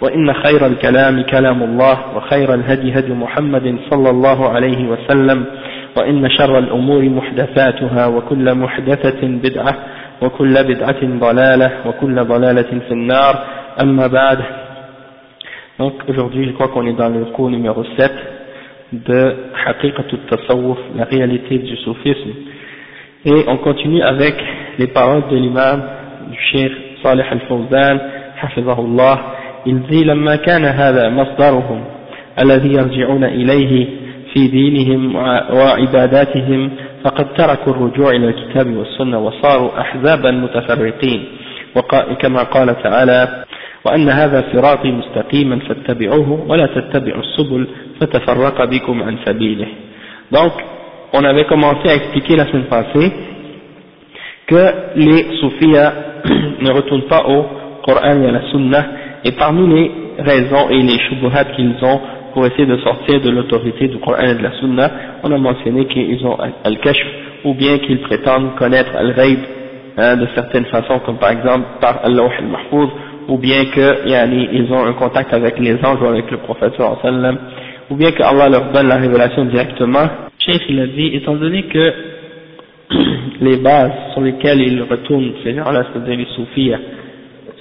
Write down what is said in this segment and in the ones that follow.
وإن خير الكلام كلام الله وخير الهدي هدي محمد صلى الله عليه وسلم وإن شر الأمور محدثاتها وكل محدثة بدعة وكل بدعة ضلالة وكل ضلالة في النار أما بعد Donc aujourd'hui je crois qu'on est dans le cours numéro 7 de Haqiqatut Tasawwuf, la réalité du soufisme. Et on continue avec les paroles de l'imam du Cheikh Salih al-Fawzan, حفظه il dit لما كان هذا مصدرهم الذي يرجعون إليه في دينهم وعباداتهم فقد تركوا الرجوع إلى الكتاب والسنة وصاروا أحزابا متفرقين. كما قال تعالى وأن هذا صراطي مستقيما فاتبعوه ولا تتبعوا السبل فتفرق بكم عن سبيله. Donc on avait commencé à expliquer la semaine passée que les soufis ne retournent pas au Coran et à la Sunna et parmi les raisons et les shubuhat qu'ils ont pour essayer de sortir de l'autorité du Coran et de la Sunna on a mentionné qu'ils ont al-kashf ou bien qu'ils prétendent connaître al-ghaib hein, de certaines façons comme par exemple par Allah al-Mahfouz ou bien que yani, ont un contact avec les anges ou avec le prophète sallam, ou bien que Allah leur donne la révélation directement. Cheikh il a dit, étant donné que les bases sur lesquelles ils retournent, ces gens-là, c'est-à-dire les soufis,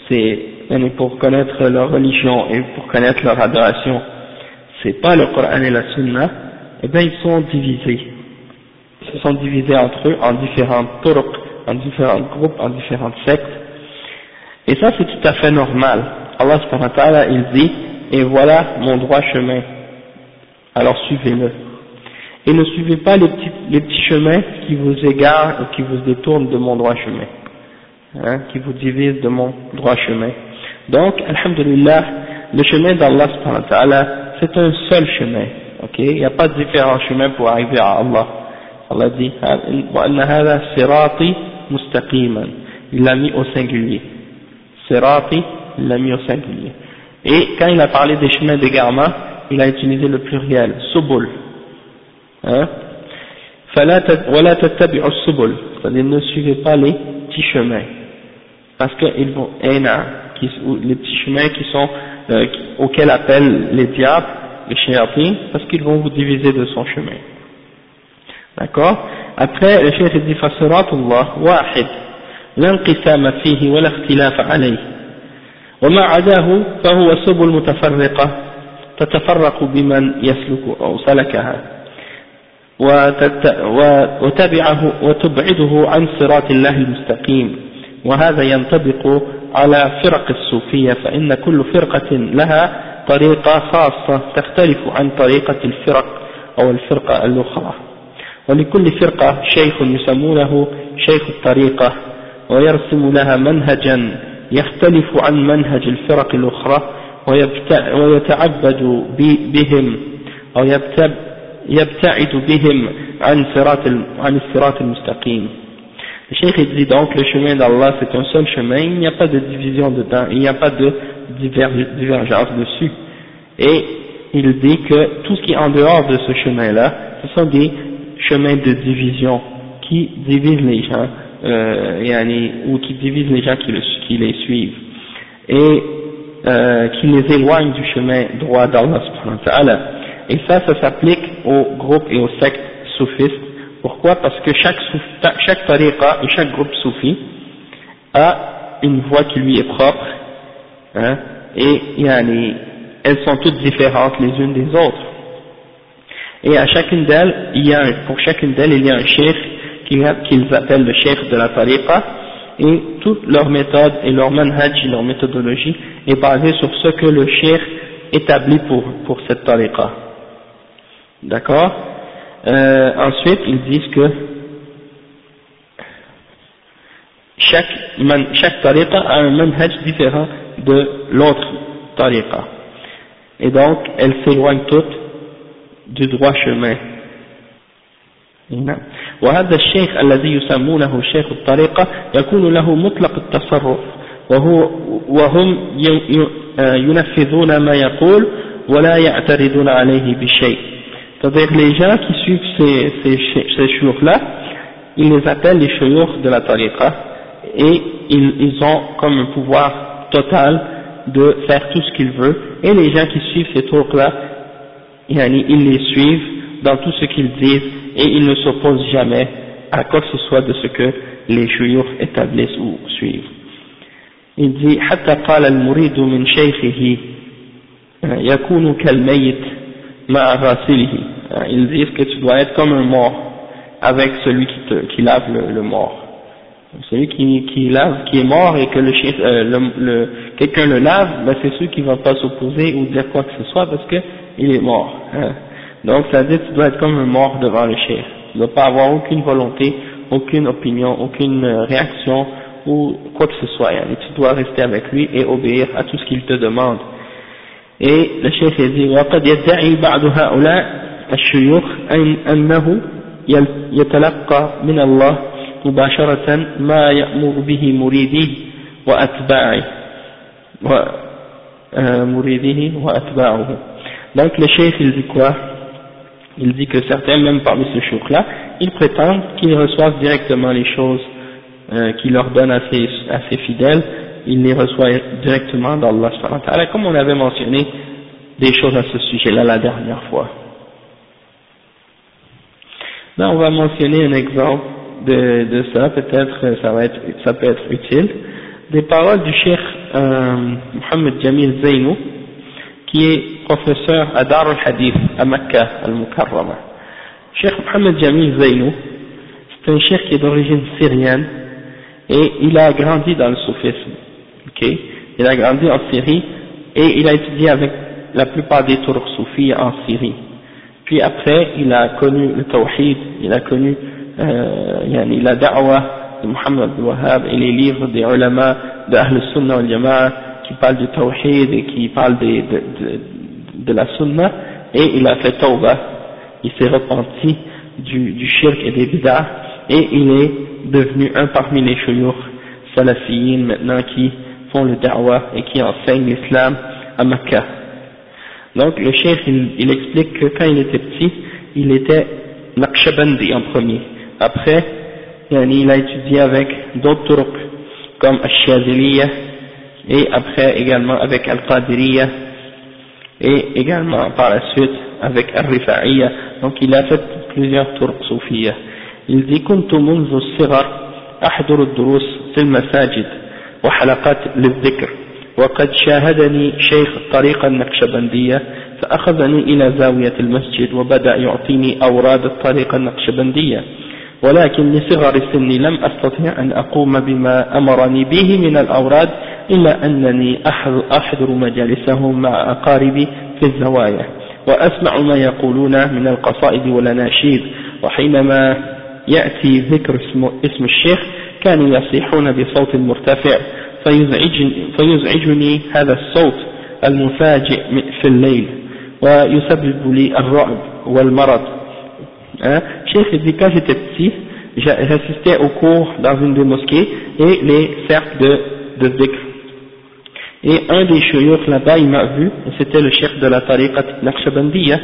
c'est pour connaître leur religion et pour connaître leur adoration, c'est pas le Coran et la Sunna, eh bien ils sont divisés. Ils se sont divisés entre eux en différents turuq, en différents groupes, en différentes sectes, et ça c'est tout à fait normal. Allah subhanahu wa ta'ala il dit, et voilà mon droit chemin, alors suivez-le. Et ne suivez pas les petits, les petits chemins qui vous égarent ou qui vous détournent de mon droit chemin, hein, qui vous divisent de mon droit chemin. Donc, alhamdulillah, le chemin d'Allah subhanahu wa c'est un seul chemin, ok? Il n'y a pas de différents chemins pour arriver à Allah. Allah dit, il l'a mis au singulier. Sirati, il l'a. Et quand il a parlé des chemins d'égarement, il a utilisé le pluriel, subul. Hein? C'est-à-dire ne suivez pas les petits chemins. Parce qu'ils vont, qui, les petits chemins qui sont, euh, auxquels appellent les diables, les shayatins, parce qu'ils vont vous diviser de son chemin. D'accord Après, le chef dit, فَصِرَاتُ wahid. لا انقسام فيه ولا اختلاف عليه وما عداه فهو سبل متفرقة تتفرق بمن يسلك أو سلكها وتبعه وتبعده عن صراط الله المستقيم وهذا ينطبق على فرق الصوفية فإن كل فرقة لها طريقة خاصة تختلف عن طريقة الفرق أو الفرقة الأخرى. ولكل فرقة شيخ يسمونه شيخ الطريقة ويرسم لها منهجا يختلف عن منهج الفرق الأخرى ويتعبد بهم أو يبتعد بهم عن صراط عن الصراط المستقيم. Le dit donc le chemin d'Allah c'est un seul chemin, il n'y a pas de division dedans, il n'y a pas de divergence dessus. Et il dit que tout ce qui est en dehors de ce chemin-là, ce sont des chemins de division qui divisent les gens euh, ou qui divisent les gens qui, qui les suivent et euh, qui les éloignent du chemin droit d'Allah. Et ça, ça s'applique aux groupes et aux sectes soufistes. Pourquoi Parce que chaque, chaque tariqa et chaque groupe soufi a une voix qui lui est propre hein, et yani, elles sont toutes différentes les unes des autres. Et à chacune d'elles, il y a pour chacune d'elles, il y a un cheikh qu'ils appellent le cheikh de la tariqa, et toute leur méthode et leur manhaj, leur méthodologie est basée sur ce que le cheikh établit pour, pour cette tariqa. D'accord? euh, Ensuite, ils disent que chaque, chaque tariqa a un manhaj différent de l'autre tariqa. Et donc, elles s'éloignent toutes du droit chemin. وهذا الشيخ الذي يسمونه شيخ الطريقة يكون له مطلق التصرف وهو وهم ينفذون ما يقول ولا يعترضون عليه بشيء c'est-à-dire les gens qui suivent ces, ces, ces là ils les appellent les chouyours de la tariqa et ils, ils, ont comme un pouvoir total de faire tout ce qu'ils veulent et les gens qui suivent ces tours là ils les suivent dans tout ce qu'ils disent et ils ne s'opposent jamais à quoi que ce soit de ce que les chouyours établissent ou suivent. Il dit «» ils disent que tu dois être comme un mort avec celui qui, te, qui lave le, le mort celui qui, qui lave, qui est mort et que le, euh, le, le quelqu'un le lave, ben c'est celui qui ne va pas s'opposer ou dire quoi que ce soit parce que il est mort. Hein. Donc ça dire que tu dois être comme un mort devant le chef. Tu ne dois pas avoir aucune volonté, aucune opinion, aucune euh, réaction ou quoi que ce soit. Et tu dois rester avec lui et obéir à tout ce qu'il te demande. Et le chef dit وقد يدعي بعض هؤلاء الشيوخ أنه يتلقى من الله مباشرة ما يأمر به مريديه وأتباعه مريديه وأتباعه donc le chef il dit quoi il dit que certains même parmi ces chouks là ils prétendent qu'ils reçoivent directement les choses euh, qu'il leur donne à ses, à ses fidèles ils les reçoivent directement d'Allah comme on avait mentionné des choses à ce sujet là la dernière fois Là, on va mentionner un exemple de, ça, peut-être ça, va être, ça peut être utile. Des paroles du cheikh euh, Mohamed Jamil Zainou, qui est professeur à Dar al-Hadith, à Mecca, al-Mukarrama. Cheikh Mohamed Jamil Zainou, c'est un cheikh qui est d'origine syrienne, et il a grandi dans le soufisme. Okay. Il a grandi en Syrie et il a étudié avec la plupart des Turksoufis en Syrie. Puis après, il a connu le Tawhid, il a connu euh, la da'wah de Muhammad al-Wahhab et les livres des ulama de Ahl sunnah al jamaa qui parlent du Tawhid et qui parlent de, la Sunna. Et il a fait Tawbah, il s'est repenti du, du shirk et des bid'ah et il est devenu un parmi les shuyukh salafiyines maintenant qui font le da'wa et qui enseignent l'islam à Mecca. Donc le cheikh il, il explique que quand il était petit, il était Naqshbandi en premier après, il a étudié avec d'autres turcs comme Al-Shaziliya et après également avec Al-Qadiriyya et également par la suite avec Al-Rifa'iyya. Donc il a fait plusieurs turcs soufiyya. Il dit كنت منذ الصغر أحضر الدروس في المساجد وحلقات للذكر. وقد شاهدني شيخ الطريقة النقشبندية فأخذني إلى زاوية المسجد وبدأ يعطيني أوراد الطريقة النقشبندية. ولكن لصغر سني لم أستطيع أن أقوم بما أمرني به من الأوراد إلا أنني أحضر مجالسهم مع أقاربي في الزوايا. وأسمع ما يقولون من القصائد والأناشيد وحينما يأتي ذكر اسم, اسم الشيخ كانوا يصيحون بصوت مرتفع فيزعجني, فيزعجني هذا الصوت المفاجئ في الليل ويسبب لي الرعب والمرض Hein. Cheikh dit quand j'étais petit, j'assistais aux cours dans une des mosquées et les cercles de, de dhikr. Et un des chouyours là-bas, il m'a vu, c'était le chef de la tariqat Naqshbandiyya,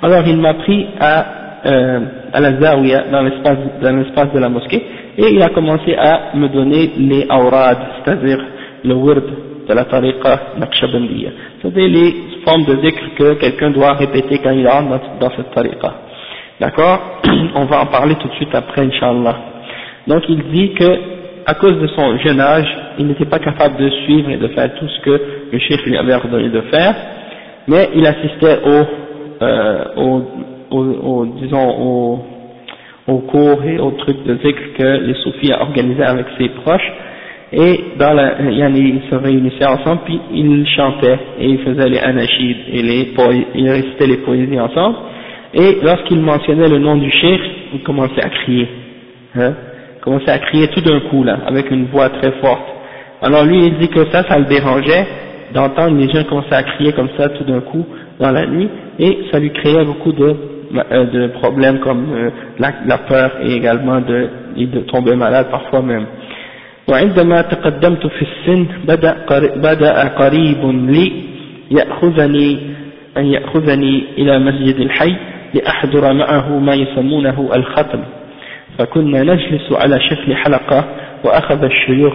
alors il m'a pris à, euh, à la zawiya, dans l'espace, dans l'espace de la mosquée, et il a commencé à me donner les awrad, c'est-à-dire le word de la tariqa Naqshbandiyya. C'est-à-dire les formes de dhikr que quelqu'un doit répéter quand il rentre dans, dans cette tariqa. D'accord On va en parler tout de suite après, Inch'Allah. Donc il dit que, à cause de son jeune âge, il n'était pas capable de suivre et de faire tout ce que le chef lui avait ordonné de faire. mais il assistait au, euh, au, au, au, disons, au, au cours et aux trucs de zikr que les soufis a organisé avec ses proches, et dans la, ils se réunissaient ensemble, puis ils chantaient, et ils faisaient les anachid, et les ils récitaient les poésies ensemble, et lorsqu'ils mentionnaient le nom du cheikh, ils commençaient à crier, hein, ils commençaient à crier tout d'un coup là, avec une voix très forte. Alors lui, il dit que ça, ça le dérangeait d'entendre les gens commencer à crier comme ça tout d'un coup dans la nuit, et ça lui créait beaucoup de, de problèmes comme euh, la, la, peur et également de, de tomber malade parfois même. وعندما تقدمت في السن بدأ, بدأ قريب لي يأخذني أن يأخذني إلى مسجد الحي لأحضر معه ما يسمونه الختم فكنا نجلس على شكل حلقة وأخذ الشيوخ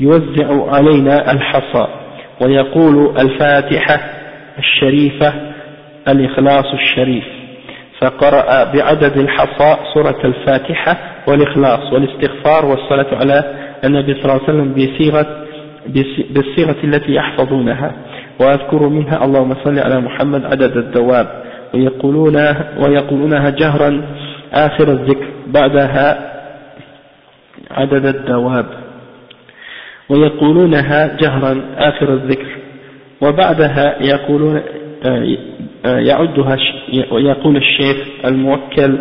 يوزع علينا الحصى ويقول الفاتحة الشريفة الإخلاص الشريف فقرأ بعدد الحصى سورة الفاتحة والإخلاص والاستغفار والصلاة على النبي صلى الله عليه وسلم بصيغة بالصيغة التي يحفظونها. وأذكر منها اللهم صل على محمد عدد الدواب. ويقولونها, ويقولونها جهرا آخر الذكر. بعدها عدد الدواب. ويقولونها جهرا آخر الذكر. وبعدها يقولون يعدها ويقول الشيخ الموكل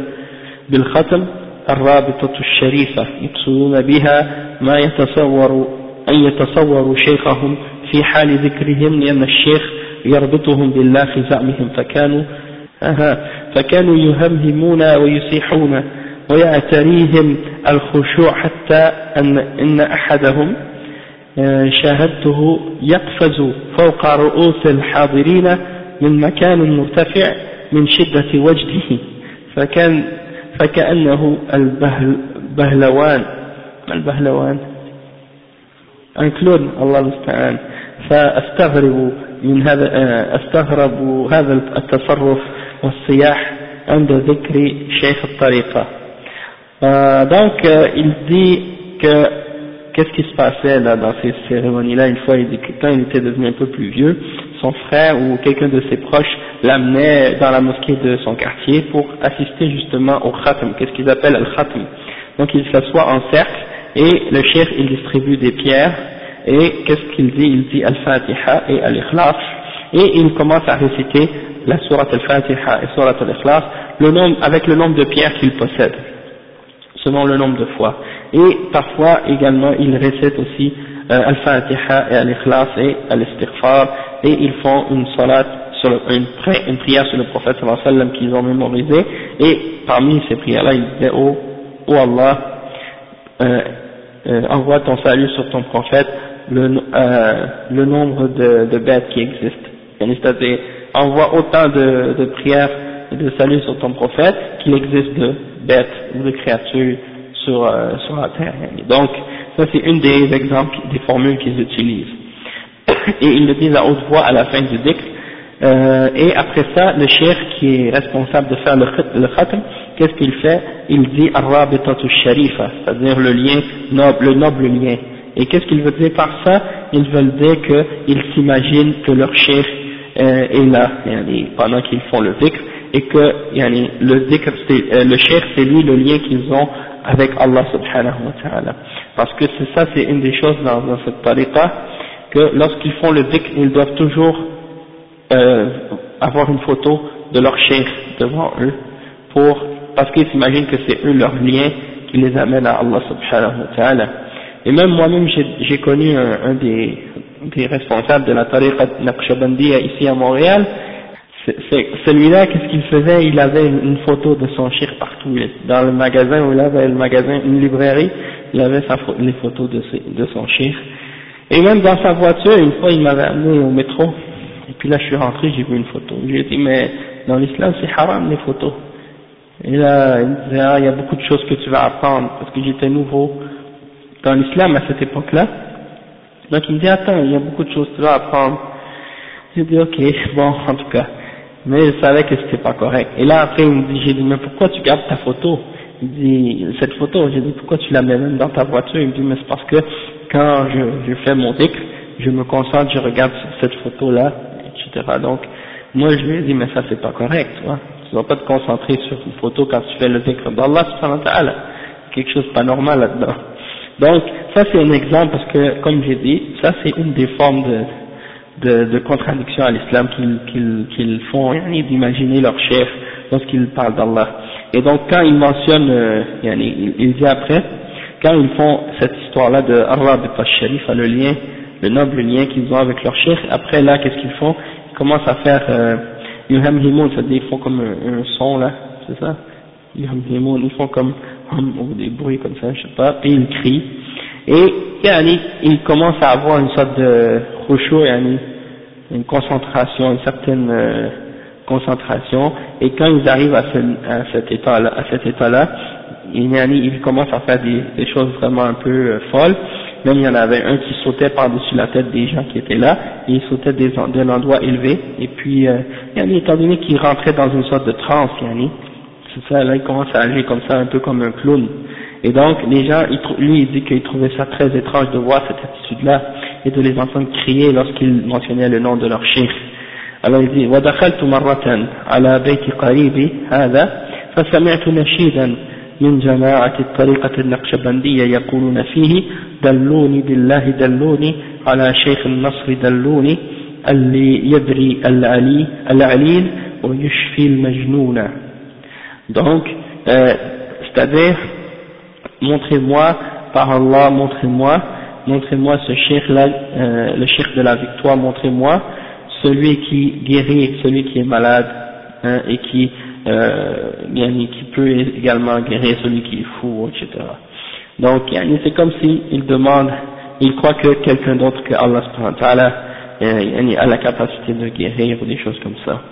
بالختم الرابطة الشريفة يقصدون بها ما يتصور أن يتصوروا شيخهم في حال ذكرهم لأن الشيخ يربطهم بالله في زعمهم فكانوا فكانوا يهمهمون ويسيحون ويعتريهم الخشوع حتى أن إن أحدهم آه، شاهدته يقفز فوق رؤوس الحاضرين من مكان مرتفع من شدة وجده فكان فكأنه البهلوان البهلوان؟ الكلون الله المستعان. فاستغرب من هذا آه، استغرب هذا التصرف والصياح عند ذكر شيخ الطريقة. donc euh, il qu'est-ce qui se passait là dans ces cérémonies-là une fois il dit que quand il était devenu un peu plus vieux son frère ou quelqu'un de ses proches l'amenait dans la mosquée de son quartier pour assister justement au khatam. Qu'est-ce qu'ils appellent le khatam? Donc il s'assoit en cercle et le chef il distribue des pierres et qu'est-ce qu'il dit? Il dit al-fatiha et al-ikhlas. Et il commence à réciter la sourate al-Fatiha et sourate al-Ikhlas avec le nombre de pierres qu'il possède, selon le nombre de fois. Et parfois également il récite aussi al-Fatiha et al-Ikhlas et al-Istighfar et ils font une salat sur une, une, prière sur le prophète sallallahu alayhi wa sallam qu'ils ont mémorisé et parmi ces prières-là il disait oh, oh Allah euh, euh, envoie ton salut sur ton prophète le, euh, le nombre de, de bêtes qui existent c'est-à-dire envoie autant de, de prières et de salut sur ton prophète qu'il existe de bêtes ou de créatures sur, euh, sur la terre. Donc, ça c'est une des exemples, des formules qu'ils utilisent. Et ils le disent à haute voix à la fin du dhikr. Euh, et après ça, le cheikh qui est responsable de faire le, khatm, qu'est-ce qu'il fait? Il dit Arrabitatu sharifa, c'est-à-dire le lien noble, le noble lien. Et qu'est-ce qu'il veut dire par ça? Ils veulent dire qu'ils s'imaginent que leur cheikh euh, est là pendant qu'ils font le dhikr et que le dhikr, euh, le c'est lui le lien qu'ils ont avec Allah subhanahu wa ta'ala parce que c'est ça c'est une des choses dans, cette tariqa que lorsqu'ils font le dhikr ils doivent toujours euh, avoir une photo de leur cheikh devant eux pour parce qu'ils s'imaginent que c'est eux leur lien qui les amène à Allah subhanahu wa ta'ala. Et même moi-même j'ai connu un, un des des responsables de la tariqa Naqshbandiya ici à Montréal, celui-là, qu'est-ce qu'il faisait? Il avait une photo de son chir partout. Dans le magasin où il avait le magasin, une librairie, il avait les photos de, son chir. Et même dans sa voiture, une fois, il m'avait amené au métro. Et puis là, je suis rentré, j'ai vu une photo. Je lui ai dit, mais dans l'islam, c'est haram les photos. Et là, il me disait, ah, il y a beaucoup de choses que tu vas apprendre, parce que j'étais nouveau dans l'islam à cette époque-là. Donc il me dit, attends, il y a beaucoup de choses que tu dois apprendre. J'ai dit, ok, bon, en tout cas. Mais je savais que c'était pas correct. Et là, après, il me dit, j'ai dit, mais pourquoi tu gardes ta photo? Il dit, cette photo, j'ai dit, pourquoi tu la mets même dans ta voiture? Il me dit, mais c'est parce que quand je, je fais mon cycle, je me concentre, je regarde cette photo-là, etc. Donc, Moi je lui ai dit mais ça c'est pas correct, tu vois. Tu dois pas te concentrer sur une photo quand tu fais le dhikr d'Allah. Quelque chose pas normal là-dedans. Donc ça c'est un exemple parce que comme j'ai dit, ça c'est une des formes de, de, de contradiction à l'islam qu'ils qu'ils qu'ils font, d'imaginer leur chef lorsqu'ils parlent d'Allah. Et donc quand ils mentionnent, euh, il, il dit après, quand ils font cette histoire-là de Arab et Sharif, le lien, le noble lien qu'ils ont avec leur chef, après là, qu'est-ce qu'ils font? Ils commencent à faire euh, Yuhamhimoun, c'est-à-dire ils font comme un, son là, c'est ça? Yuhamhimoun, ils font comme hum, ou des bruits comme ça, je sais pas, puis ils crient. Et yani, ils commencent à avoir une sorte de khushu, yani, une concentration, une certaine euh, concentration, et quand ils arrivent à, ce, à cet état-là, à cet état-là, ils, commencent à faire des, choses vraiment un peu euh, folles. Même il y en avait un qui sautait par-dessus la tête des gens qui étaient là, et il sautait d'un endroit élevé, et puis, euh, étant donné qu'il rentrait dans une sorte de transe, c'est ça, là il commence à agir comme ça, un peu comme un clown. Et donc, les gens, lui, il dit qu'il trouvait ça très étrange de voir cette attitude-là, et de les entendre crier lorsqu'ils mentionnaient le nom de leur chef. Alors il dit, وَدَخَلْتُ مَرَّةً عَلَى بَيْتِ قَرِيبِ هَذَا فَسَمِعْتُ نَشِيدًا من جماعة الطريقة النقشبندية يقولون فيه دلوني بالله دلوني على شيخ النصر دلوني اللي يبري العلي العليل ويشفي المجنون. Donc euh, c'est-à-dire montrez-moi par Allah montrez-moi montrez-moi ce cheikh là euh, le cheikh de la victoire montrez-moi celui qui guérit celui qui est malade hein, et qui euh, qui peut également guérir celui qui est fou, etc. Donc, c'est comme s'il demande, il croit que quelqu'un d'autre que Allah euh, a la capacité de guérir ou des choses comme ça.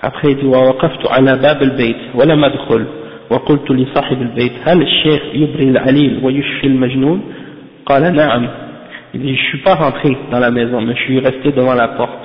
Après, il dit, ووقفت على باب البيت ولم أدخل وقلت لصاحب البيت هل الشيخ يبري العليل ويشفي المجنون قال نعم il dit je suis pas rentré dans la maison mais je suis resté devant la porte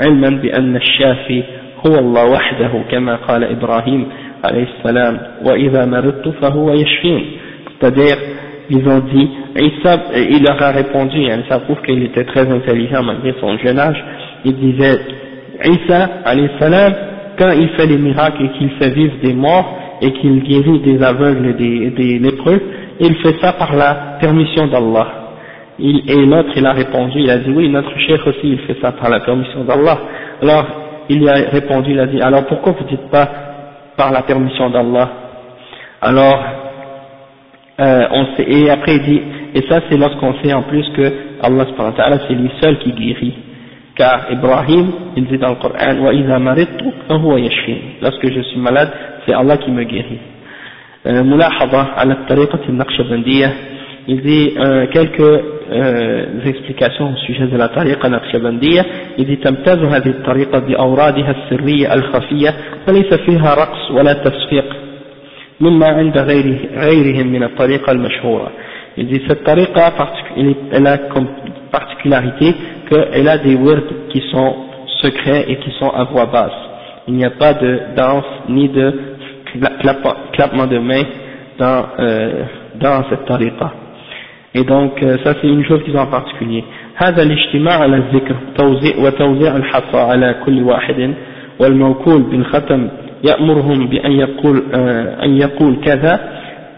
علما بأن الشافي هو الله وحده كما قال إبراهيم عليه السلام وإذا مرضت فهو يشفين c'est-à-dire ils ont dit Isa, il leur a répondu hein, ça prouve qu'il était très intelligent malgré son jeune âge il disait Isa alayhi salam quand il fait les miracles et qu'il fait vivre des morts et qu'il guérit des aveugles et des, des lépreux il fait ça par la permission d'Allah Il, et l'autre, il a répondu, il a dit, oui, notre chef aussi, il fait ça par la permission d'Allah. Alors, il lui a répondu, il a dit, alors pourquoi vous dites pas par la permission d'Allah? Alors, euh, on sait, et après il dit, et ça c'est lorsqu'on sait en plus que Allah c'est lui seul qui guérit. Car Ibrahim, il dit dans le Coran, lorsque je suis malade, c'est Allah qui me guérit. Euh, il dit euh, quelques euh, explications au sujet de la tariqa naqshbandiyya il dit تمتاز هذه الطريقة بأورادها السرية الخفية فليس فيها رقص ولا تصفيق مما عند غيره غيرهم من الطريقة المشهورة il dit cette tariqa elle a comme particularité qu'elle a des words qui sont secrets et qui sont à voix basse il n'y a pas de danse ni de clappement de mains dans, euh, dans cette tariqa Et donc, euh, ça c'est une chose qu'ils ont en particulier. هذا الاجتماع على الذكر توزيع وتوزيع الحصى على كل واحد. والموكول بالختم يأمرهم بأن يقول أن يقول كذا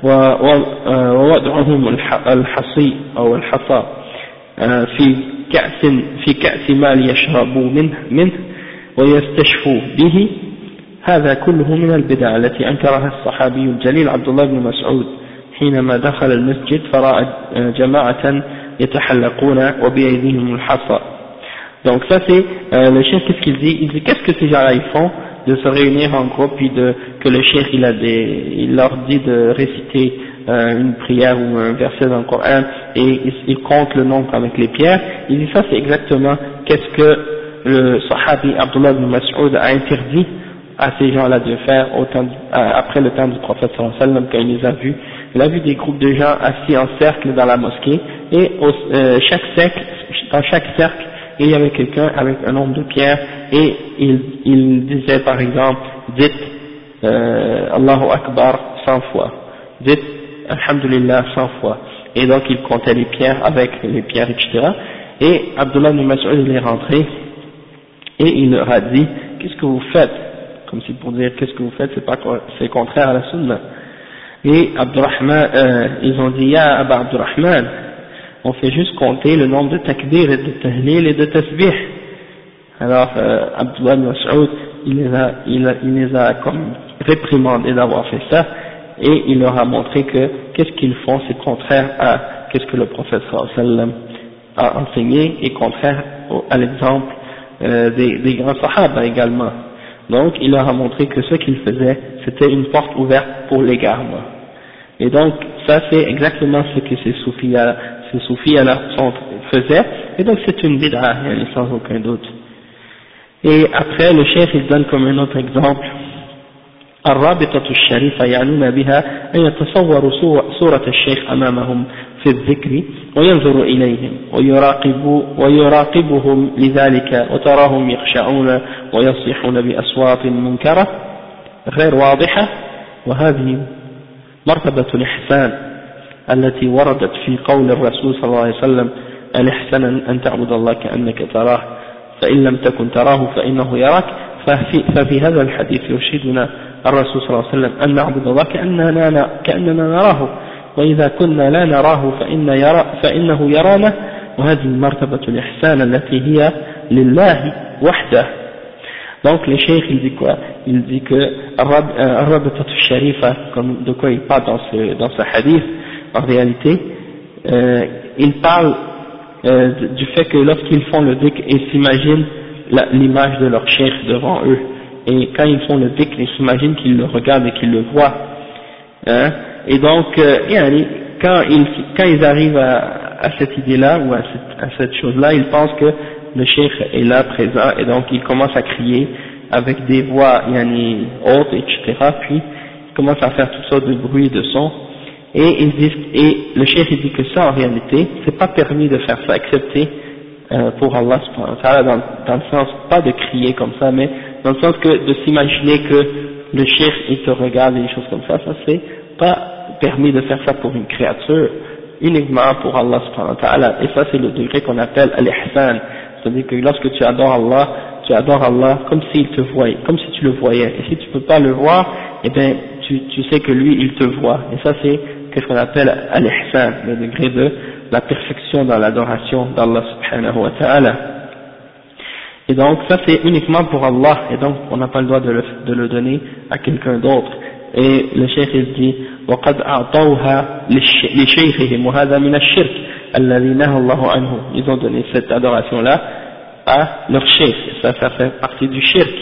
ووضعهم الحصي أو الحصى في كأس في كأس ما ليشربوا منه منه ويستشفوا به. هذا كله من البدع التي أنكرها الصحابي الجليل عبد الله بن مسعود. حينما دخل المسجد فرأى جماعة يتحلقون وبأيديهم الحصى donc ça c'est euh, le chef qu'est-ce qu'il dit il dit qu'est-ce que ces gens-là ils font de se réunir en groupe puis de que le chef il a des il leur dit de réciter euh, une prière ou un verset dans le Coran et il, il compte le nombre avec les pierres il dit ça c'est exactement qu'est-ce que le sahabi Abdullah ibn Mas'ud a interdit à ces gens-là de faire au temps, après le temps du prophète sallallahu alayhi wa sallam quand il les a vus. Il a vu des groupes de gens assis en cercle dans la mosquée et au, euh, chaque cercle, dans chaque cercle, il y avait quelqu'un avec un nombre de pierres et il, il disait par exemple, dites euh, Allahu Akbar 100 fois, dites Alhamdulillah 100 fois. Et donc il comptait les pierres avec les pierres, etc. Et Abdullah ibn Mas'ud il est rentré et il leur a dit, qu'est-ce que vous faites? Comme si pour dire, qu'est-ce que vous faites, c'est contraire à la sunna. Et Abdurrahman, euh, ils ont dit, Ya Abba Abdurrahman, on fait juste compter le nombre de takbir et de tahlil et de tasbih. Alors, euh, Abdullah Mas'ud, il les a, il, il les a comme réprimandés d'avoir fait ça, et il leur a montré que qu'est-ce qu'ils font, c'est contraire à qu'est-ce que le prophète sallam a enseigné et contraire à l'exemple euh, des, des, grands sahaba également. Donc il leur a montré que ce qu'ils faisaient, c'était une porte ouverte pour l'égarement. Et donc ça c'est exactement ce que ces soufis, ces soufis faisaient, et donc c'est une bid'a, sans aucun doute. Et après le chef il donne comme un autre exemple الرابطة الشريفة يعنون بها أن يتصوروا صورة الشيخ أمامهم في الذكر وينظر إليهم ويراقب ويراقبهم لذلك وتراهم يخشعون ويصيحون بأصوات منكرة غير واضحة. وهذه مرتبة الإحسان التي وردت في قول الرسول صلى الله عليه وسلم الإحسان أن تعبد الله كأنك تراه فإن لم تكن تراه فإنه يراك. ففي, ففي هذا الحديث يرشدنا الرسول صلى الله عليه وسلم أن نعبد الله كأننا, كأننا نراه. وإذا كنا لا نراه فإن يرى فإنه يرانا وهذه مرتبة الإحسان التي هي لله وحده Donc le cheikh il dit quoi Il dit que Arabatat Sharifa, comme de quoi il parle dans ce, dans ce hadith, en réalité, euh, il parle euh, du fait que lorsqu'ils font le dhikr, ils s'imaginent l'image de leur cheikh devant eux. Et quand ils font le dhikr, ils s'imaginent qu'ils le regardent et qu'ils le voient. Hein Et donc, euh, quand, ils, quand ils arrivent à, à cette idée-là ou à cette, à cette chose-là, ils pensent que le cheikh est là présent et donc ils commencent à crier avec des voix yani, hautes, etc. Puis ils commencent à faire toutes sortes de bruits, de sons. Et ils disent, et le cheikh dit que ça en réalité, c'est pas permis de faire ça, excepté euh, pour Allah dans, dans le sens pas de crier comme ça, mais dans le sens que de s'imaginer que le cheikh il te regarde et des choses comme ça, ça c'est pas permis de faire ça pour une créature, uniquement pour Allah subhanahu wa ta'ala. Et ça c'est le degré qu'on appelle al-ihsan. C'est-à-dire que lorsque tu adores Allah, tu adores Allah comme s'il te voyait, comme si tu le voyais. Et si tu peux pas le voir, eh bien tu, tu sais que lui il te voit. Et ça c'est ce qu'on appelle al-ihsan, le degré de la perfection dans l'adoration d'Allah subhanahu wa ta'ala. Et donc ça c'est uniquement pour Allah, et donc on n'a pas le droit de le, de le donner à quelqu'un d'autre. Et le cheikh il dit وقد أعطوها لشيخهم وهذا من الشرك الذي نهى الله عنه ils ont donné cette adoration là à leur cheikh ça ça fait partie du shirk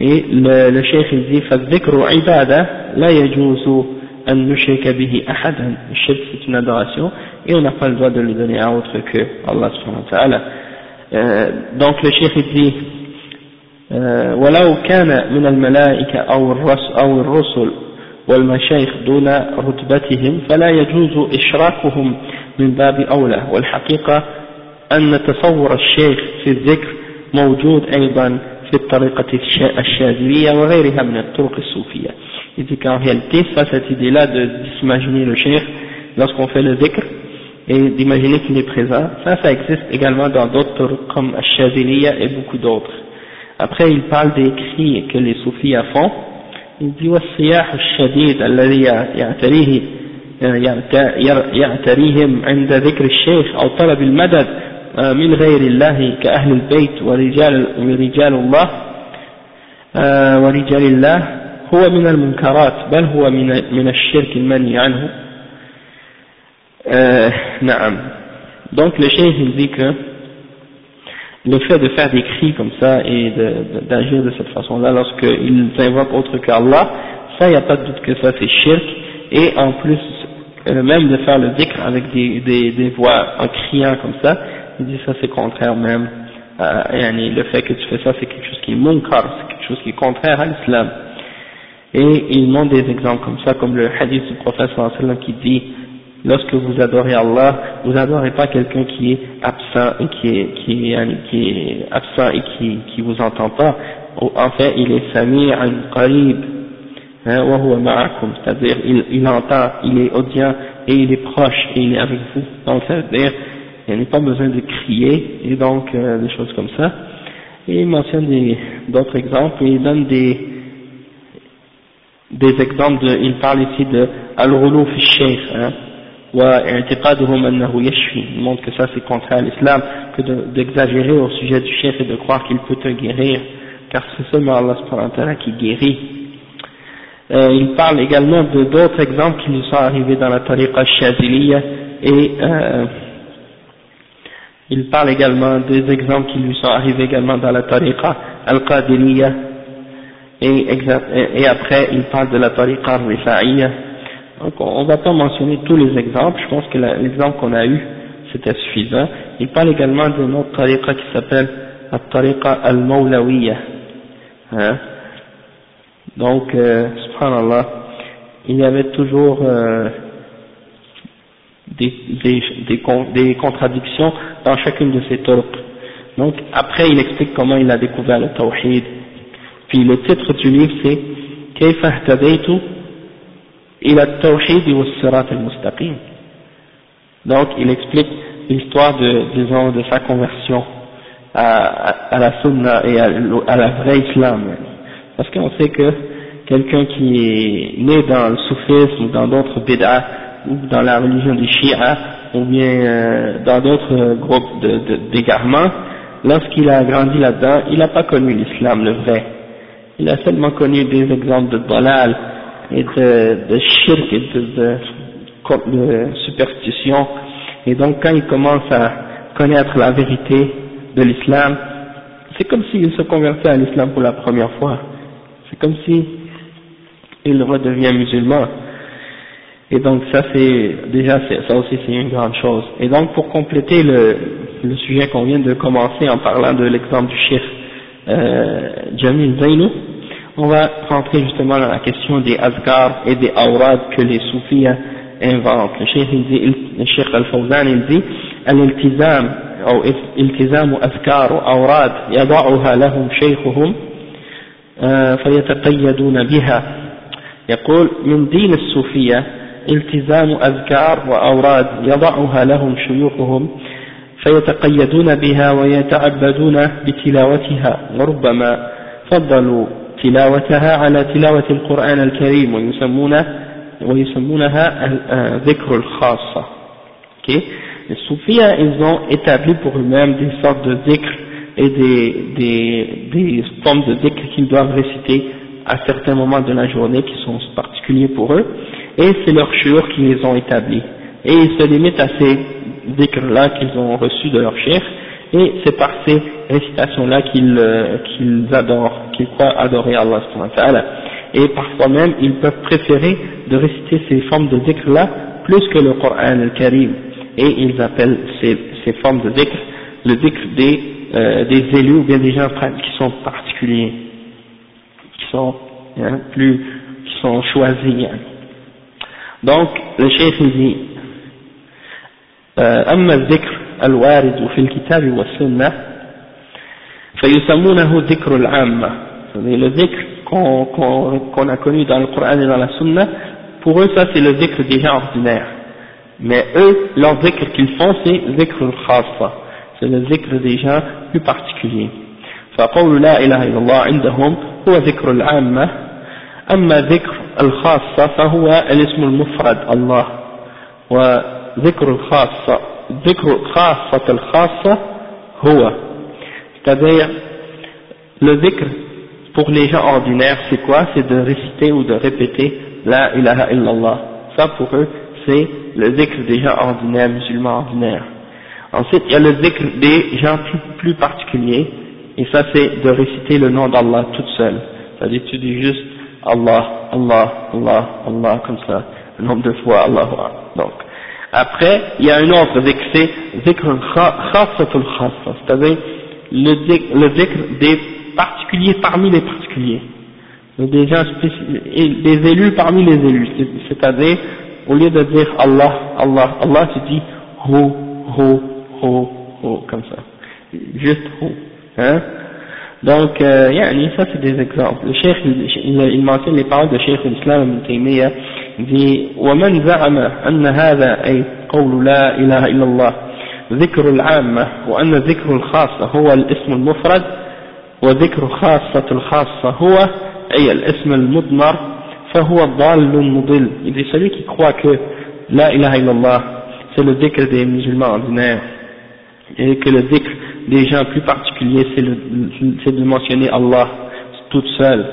et le, le cheikh il dit فالذكر عبادة لا يجوز أن نشرك به أحدا shirk c'est une adoration et on n'a pas le droit de le donner à autre que Allah subhanahu wa ta'ala euh, donc le cheikh il dit آه، ولو كان من الملائكة أو, الرس أو الرسل والمشايخ دون رتبتهم فلا يجوز إشراكهم من باب أولى. والحقيقة أن تصور الشيخ في الذكر موجود أيضا في الطريقة الشاذلية وغيرها من الطرق الصوفية. إذا كان هي التفة ستدلا دي الشيخ lorsqu'on fait le ذكر et d'imaginer qu'il est présent ça ça existe également dans d'autres comme الشاذلية et beaucoup d'autres. Après, il parle des cris que les soufis font. Il dit والصياح الشديد الذي يعتريه يعتريهم عند ذكر الشيخ أو طلب المدد من غير الله كأهل البيت ورجال ورجال الله ورجال الله هو من المنكرات بل هو من من الشرك المنهي عنه نعم donc le cheikh il dit que le fait de faire des cris comme ça et d'agir de, cette façon-là lorsqu'ils invoquent autre qu'Allah, ça, il n'y a pas de doute que ça c'est shirk, et en plus, même de faire le dhikr avec des, voix en criant comme ça, il dit ça c'est contraire même, euh, le fait que tu fais ça c'est quelque chose qui est munkar, c'est quelque chose qui est contraire à l'islam. Et ils montrent des exemples comme ça, comme le hadith du prophète qui dit lorsque vous adorez Allah, vous adorez pas quelqu'un qui est absent et qui est, qui est, qui est absent et qui, qui vous entend pas. En fait, il est sami'an qarib, hein, c'est-à-dire il, il entend, il est audient et il est proche et il est avec vous. Donc, c'est-à-dire, il n'y a pas besoin de crier et donc euh, des choses comme ça. Et il mentionne d'autres exemples et il donne des, des exemples de, il parle ici de al-ghuluf al-shaykh, hein, il montre que ça c'est contraire à l'islam, que d'exagérer au sujet du chef et de croire qu'il peut te guérir, car c'est seulement Allah qui guérit. Euh, il parle également de d'autres exemples qui nous sont arrivés dans la tariqa shaziliya et euh, il parle également des exemples qui lui sont arrivés également dans la tariqa al-qadiriyya et, après il parle de la tariqa al-rifa'iyya donc on ne va pas mentionner tous les exemples, je pense que l'exemple qu'on a eu c'était suffisant. Il parle également d'une autre tariqa qui s'appelle la tariqa al-mawlawiyya. Hein? Donc, euh, subhanallah, il y avait toujours euh, des, des, des, des, contradictions dans chacune de ces turcs. Donc après il explique comment il a découvert le tawhid. Puis le titre du livre c'est « Kayfa إلى التوحيد والصراط المستقيم donc il explique l'histoire de, disons, de sa conversion à, à la sunna et à, à la vraie islam parce qu'on sait que quelqu'un qui est né dans le soufisme ou dans d'autres bid'ah ou dans la religion des Shia ou bien euh, dans d'autres groupes d'égarements, de, lorsqu'il a grandi là-dedans, il n'a pas connu l'islam, le vrai. Il a seulement connu des exemples de dalal, et de, de et de, de, superstition. Et donc quand il commence à connaître la vérité de l'islam, c'est comme s'il se convertait à l'islam pour la première fois. C'est comme si il redevient musulman. Et donc ça c'est déjà ça aussi c'est une grande chose. Et donc pour compléter le, le sujet qu'on vient de commencer en parlant de l'exemple du chef euh, Jamil Zainou, on va rentrer justement dans la question des azkar et des awrad que les soufis inventent. Le cheikh, il dit, le cheikh al-Fawzan il dit الالتزام أو التزام أذكار وأوراد يضعها لهم شيخهم فيتقيدون بها يقول من دين الصوفية التزام أذكار وأوراد يضعها لهم شيوخهم فيتقيدون بها ويتعبدون بتلاوتها وربما فضلوا تلاوتها على تلاوة القرآن الكريم ويسمونها ويسمونها ذكر الخاصة okay. Les soufis, ils ont établi pour eux-mêmes des sortes de dhikr et des, des, des formes de dhikr qu'ils doivent réciter à certains moments de la journée qui sont particuliers pour eux, et c'est leurs churs qui les ont établis. Et ils se limitent à ces dhikr-là qu'ils ont reçus de leur chef, et c'est par ces récitations-là qu'ils euh, adorent, qu'ils croient adorer Allah et parfois même ils peuvent préférer de réciter ces formes de dhikr-là plus que le Coran al-Karim et ils appellent ces, ces formes de dhikr le dhikr des, euh, des élus ou bien des gens qui sont particuliers, qui sont hein, plus, qui sont choisis. Hein. Donc le cheikh dit, euh, الوارد في الكتاب والسنة فيسمونه ذكر العامة le dhikr qu'on qu qu a connu dans le Coran et dans la Sunna pour eux ça c'est le des gens ordinaires mais eux leur dhikr qu'ils font c'est dhikr al-khassa c'est le des gens plus particuliers فقول لا إله إلا الله عندهم هو ذكر العامة أما ذكر الخاصة فهو الاسم المفرد الله وذكر الخاصة ذكر خاصة الخاصة هو c'est-à-dire le dhikr pour les gens ordinaires c'est quoi c'est de réciter ou de répéter la ilaha illallah ça pour eux c'est le dhikr des gens ordinaires musulmans ordinaires ensuite il y a le dhikr des gens plus, plus particuliers et ça c'est de réciter le nom d'Allah toute seule c'est-à-dire tu dis juste Allah, Allah, Allah, Allah comme ça le nombre de fois Allah donc après, il y a un autre c'est c'est-à-dire le dhikr, des particuliers parmi les particuliers, des gens des élus parmi les élus, c'est-à-dire au lieu de dire Allah, Allah, Allah, tu dis Hu, Hu, Hu, Hu, comme ça, juste Hu, hein donc, euh, yani, ça c'est des exemples. Le cheikh, il, il mentionne les paroles de cheikh l'islam ibn Taymiyyah, il dit ومن زعم أن هذا أي قول لا إله إلا الله ذكر العامة وأن ذكر الخاصة هو الاسم المفرد وذكر خاصة الخاصة هو أي الاسم المضمر فهو ضال مضل il dit celui qui croit que la ilaha illallah c'est le dhikr des musulmans ordinaires et que le dhikr des gens plus particuliers c'est de mentionner Allah toute seule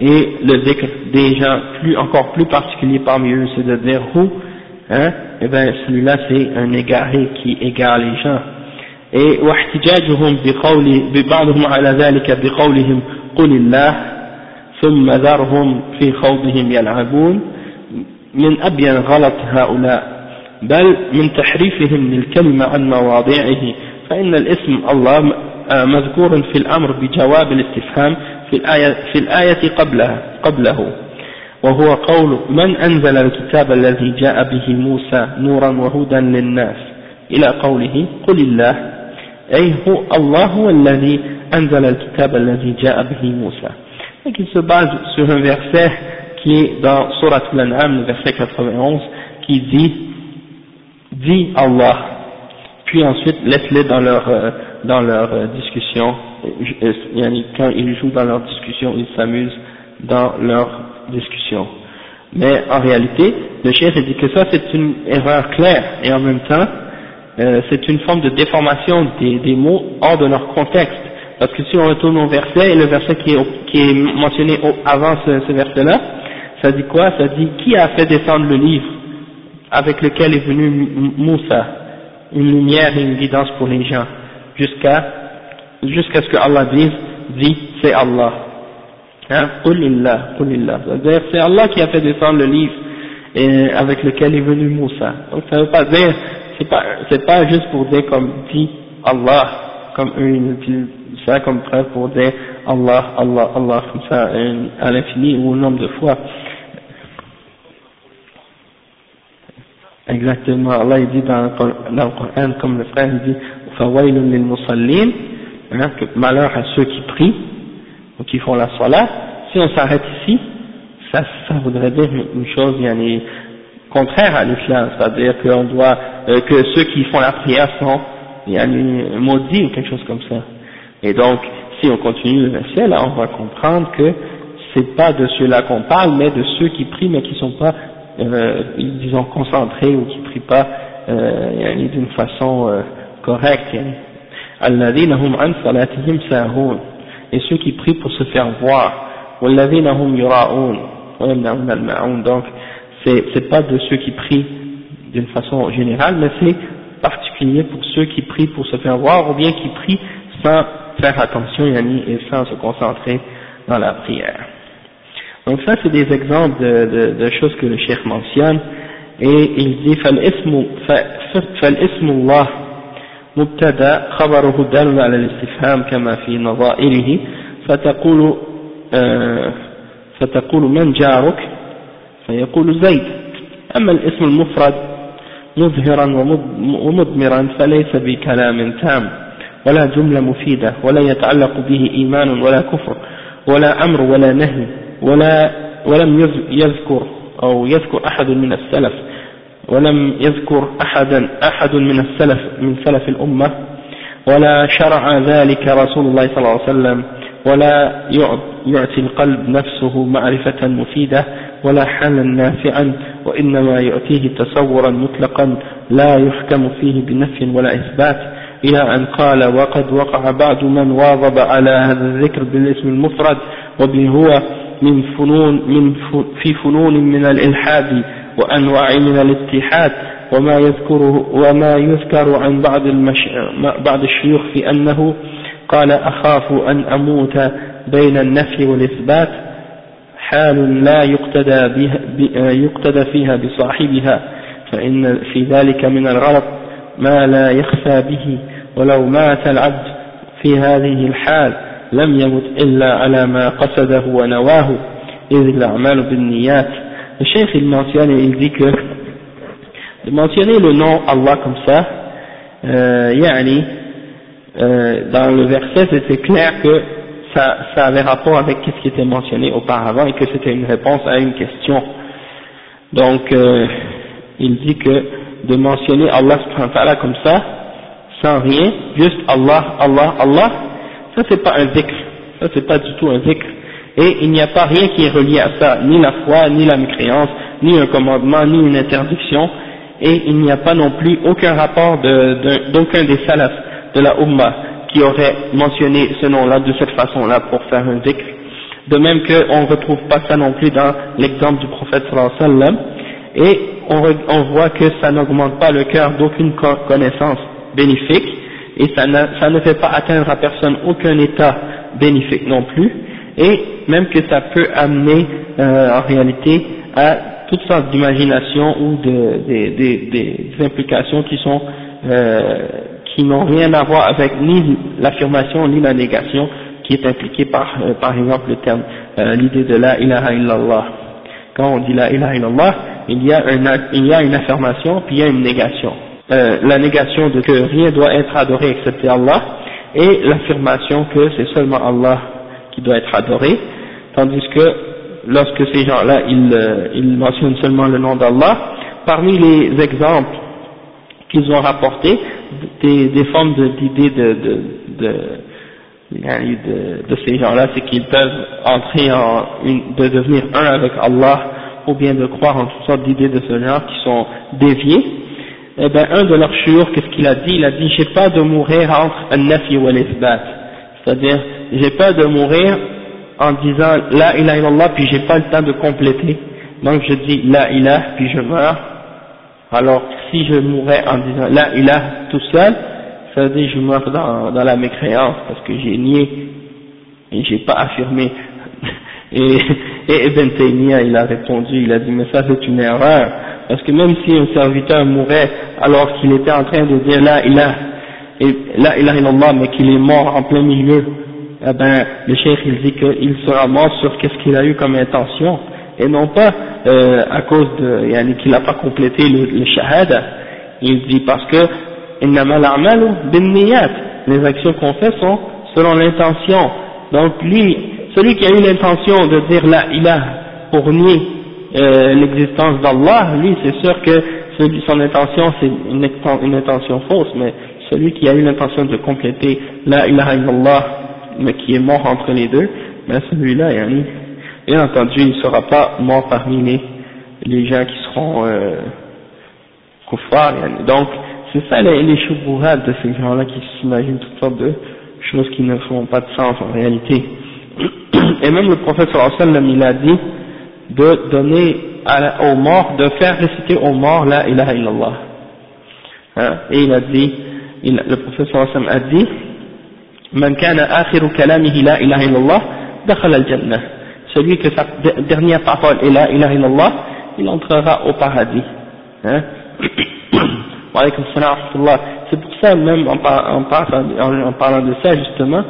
et le dhikr des gens plus, encore plus particuliers parmi eux c'est de dire who hein, et eh bien celui-là c'est un égaré qui égare les gens et واحتجاجهم بقول ببعضهم على ذلك بقولهم قل الله ثم ذرهم في خوضهم يلعبون من أبين غلط هؤلاء بل من تحريفهم للكلمة عن مواضعه فإن الاسم الله مذكور في الأمر بجواب الاستفهام في الآية, في الآية قبلها قبله. وهو قول من أنزل الكتاب الذي جاء به موسى نورا وهدى للناس إلى قوله قل الله أي هو الله هو الذي أنزل الكتاب الذي جاء به موسى. Donc il se base sur un verset qui est dans Surat Al-An'am, verset 91, qui dit Dis Allah, puis ensuite laisse-les dans leur, euh, dans leur euh, discussion, quand ils jouent dans leur discussion, ils s'amusent dans leur discussion. Mais en réalité, le chef dit que ça c'est une erreur claire et en même temps, euh, c'est une forme de déformation des, des mots hors de leur contexte. Parce que si on retourne au verset, et le verset qui est, qui est mentionné avant ce, ce verset-là, ça dit quoi? Ça dit qui a fait descendre le livre avec lequel est venu Moussa, une lumière et une guidance pour les gens, jusqu'à jusqu'à ce que Allah dise, dit c'est Allah. Hein? C'est-à-dire c'est Allah qui a fait descendre le livre et avec lequel est venu Moussa. Donc ça veut pas dire, c'est pas, pas juste pour dire comme dit Allah, comme une ça comme preuve pour dire Allah, Allah, Allah, comme ça, à l'infini ou au nombre de fois. Exactement, Allah il dit dans le Coran, comme le frère il dit, فَوَيْلٌ لِلْمُصَلِّينَ hein, que malheur à ceux qui prient, ou qui font la salat, si on s'arrête ici, ça, ça voudrait dire une chose yani, contraire à l'islam, c'est-à-dire qu'on doit, euh, que ceux qui font la prière sont yani, maudits ou quelque chose comme ça. Et donc, si on continue le verset, là, on va comprendre que c'est pas de ceux-là qu'on parle, mais de ceux qui prient, mais qui sont pas, euh, disons, concentrés ou qui prient pas euh, d'une façon euh, correcte. hum an salatihim Et ceux qui prient pour se faire voir. hum yura'un. Donc, c'est, c'est pas de ceux qui prient d'une façon générale, mais c'est particulier pour ceux qui prient pour se faire voir, ou bien qui prient sans faire attention et sans se concentrer dans la prière. Donc ça c'est des exemples de, de, de, choses que le cheikh mentionne. Et il dit فالاسم الله مبتدا خبره دال على الاستفهام كما في نظائره فتقول فتقول من جارك فيقول زيد أما الاسم المفرد مظهرا ومضمرا فليس بكلام تام ولا جملة مفيدة ولا يتعلق به إيمان ولا كفر ولا أمر ولا نهي ولا ولم يذكر أو يذكر أحد من السلف ولم يذكر أحدا أحد من السلف من سلف الأمة ولا شرع ذلك رسول الله صلى الله عليه وسلم ولا يعطي القلب نفسه معرفة مفيدة ولا حالا نافعا وإنما يعطيه تصورا مطلقا لا يحكم فيه بنفي ولا إثبات. إلى أن قال وقد وقع بعض من واظب على هذا الذكر بالاسم المفرد وبه هو من فنون من في فنون من الإلحاد وأنواع من الاتحاد وما يذكره وما يذكر عن بعض المش... بعض الشيوخ في أنه قال أخاف أن أموت بين النفي والإثبات حال لا يقتدى, بها يقتدى فيها بصاحبها فإن في ذلك من الغلط ما لا يخفى به ولو مات العبد في هذه الحال. لم يمت إلا على ما قصده ونواه إذ الأعمال بالنيات le cheikh il mentionne et il dit que de mentionner le nom Allah comme ça euh, yani, euh, dans le verset c'était clair que ça, ça avait rapport avec ce qui était mentionné auparavant et que c'était une réponse à une question donc euh, il dit que de mentionner Allah comme ça sans rien, juste Allah, Allah, Allah, ça c'est pas un zikr, ça c'est pas du tout un zikr, et il n'y a pas rien qui est relié à ça, ni la foi, ni la mécréance, ni un commandement, ni une interdiction, et il n'y a pas non plus aucun rapport d'aucun des salafs de la Ummah qui aurait mentionné ce nom-là de cette façon-là pour faire un zikr. De même qu'on ne retrouve pas ça non plus dans l'exemple du prophète sallallahu alayhi wa sallam, et on, on voit que ça n'augmente pas le cœur d'aucune connaissance bénéfique et ça ça ne fait pas atteindre à personne aucun état bénéfique non plus. Et même que ça peut amener euh, en réalité à toutes sortes d'imagination ou de, des, des, implications qui sont euh, qui n'ont rien à voir avec ni l'affirmation ni la négation qui est impliquée par euh, par exemple le terme euh, l'idée de la ilaha illallah. Quand on dit la ilaha illallah il y a il y a une affirmation puis il y a une négation euh, la négation de que rien doit être adoré excepté Allah et l'affirmation que c'est seulement Allah qui doit être adoré, tandis que lorsque ces gens-là ils, euh, ils mentionnent seulement le nom d'Allah, parmi les exemples qu'ils ont rapportés, des, des formes d'idées de, de, de, de, de ces gens-là, c'est qu'ils peuvent entrer en une, de devenir un avec Allah, ou bien de croire en toutes sortes d'idées de ce genre qui sont déviées, eh ben, un de leurs churs, qu'est-ce qu'il a dit? Il a dit, j'ai pas de mourir entre un nafi ou l'isbat. C'est-à-dire, j'ai peur de mourir en disant la ilaha illallah, puis j'ai pas le temps de compléter. Donc je dis la ilaha, puis je meurs. Alors, si je mourais en disant la ilaha tout seul, ça veut dire je meurs dans, dans la mécréance, parce que j'ai nié et j'ai pas affirmé. Et, et Ibn Taymiyyah, il a répondu, il a dit, mais ça c'est une erreur parce que même si un serviteur mourait alors qu'il était en train de dire là il a là il a illallah mais qu'il est mort en plein milieu, eh ben le cheikh il dit qu'il sera mort sur qu'est-ce qu'il a eu comme intention et non pas euh, à cause de yani, qu'il n'a pas complété le, le shahada. Il dit parce que les actions qu'on fait sont selon l'intention. Donc lui, celui qui a eu l'intention de dire là il a pour nier euh, l'existence d'Allah, lui c'est sûr que son intention c'est une, intention fausse, mais celui qui a eu l'intention de compléter la ilaha illallah, mais qui est mort entre les deux, ben celui-là, bien entendu, il ne sera pas mort parmi les, les gens qui seront euh, Donc, c'est ça les, les de ces gens-là qui s'imaginent toutes sortes de choses qui ne font pas de sens en réalité. Et même le prophète sallallahu il a dit, de donner à, aux morts, de faire réciter aux morts la ilaha illallah. Hein? Et il a dit, il, le professeur Hassan a dit, Man kana akhiru kalamihi la ilaha illallah, dakhala al-jannah. Celui que sa dernière parole est la ilaha illallah, il entrera au paradis. Hein? C'est pour ça, même en, en, en, parlant de ça, justement,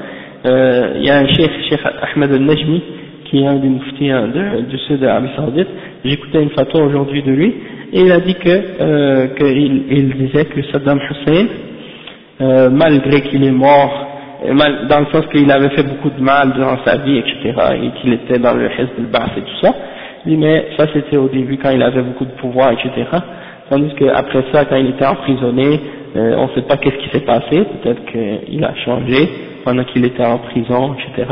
euh, il y a un chef, chef Ahmed al-Najmi, qui est un des muftis hein, du sud de l'Arabie Saoudite, j'écoutais une photo aujourd'hui de lui, et il a dit que euh, qu'il il disait que Saddam Hussein, euh, malgré qu'il est mort, mal, dans le sens qu'il avait fait beaucoup de mal durant sa vie, etc., et qu'il était dans le Hezb al et tout ça, dit mais ça c'était au début quand il avait beaucoup de pouvoir, etc., tandis qu'après ça, quand il était emprisonné, euh, on ne sait pas qu'est-ce qui s'est passé, peut-être qu'il a changé pendant qu'il était en prison, etc.,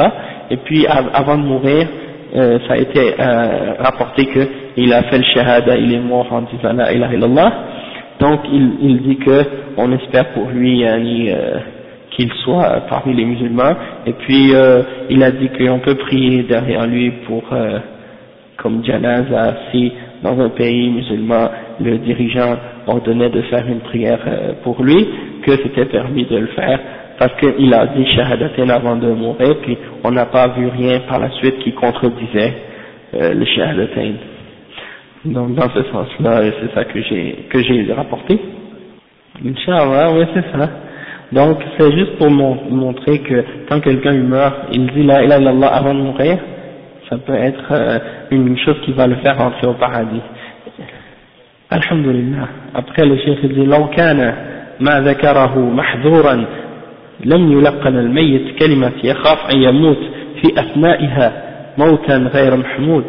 et puis avant de mourir, euh, ça a été euh, rapporté qu'il a fait le shahada, il est mort en disant la ilaha illallah, donc il, dit que on espère pour lui euh, qu'il soit parmi les musulmans, et puis euh, il a dit qu'on peut prier derrière lui pour, comme janaza, si dans un pays musulman, le dirigeant ordonnait de faire une prière pour lui, que c'était permis de le faire, parce qu'il a dit shahadatain avant de mourir, puis on n'a pas vu rien par la suite qui contredisait euh, le shahadatain. Donc dans ce sens-là, c'est ça que j'ai que j'ai rapporté. Inch'Allah, oui c'est ça. Donc c'est juste pour montrer que quand quelqu'un meurt, il dit la ilaha illallah avant de mourir, ça peut être euh, une chose qui va le faire entrer au paradis. Alhamdulillah. Après le chef dit لو كان ما ذكره محذورا لم يلقن الميت كلمة يخاف أن يموت في أثنائها موتا غير محمود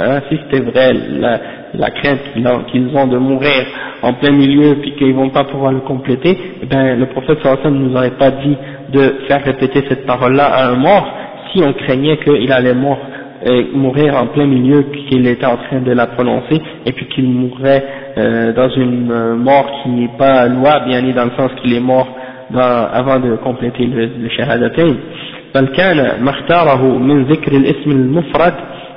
hein, si c'était vrai la, la crainte qu'ils ont de mourir en plein milieu puis qu'ils vont pas pouvoir le compléter, eh ben, le prophète sallallahu ne nous aurait pas dit de faire répéter cette parole-là à un mort si on craignait qu'il allait mort, euh, mourir en plein milieu qu'il était en train de la prononcer et puis qu'il mourrait euh, dans une euh, mort qui n'est pas louable, bien dans le sens qu'il est mort dans, avant de compléter le, le shahadatain. بل كان ما اختاره من ذكر الاسم المفرد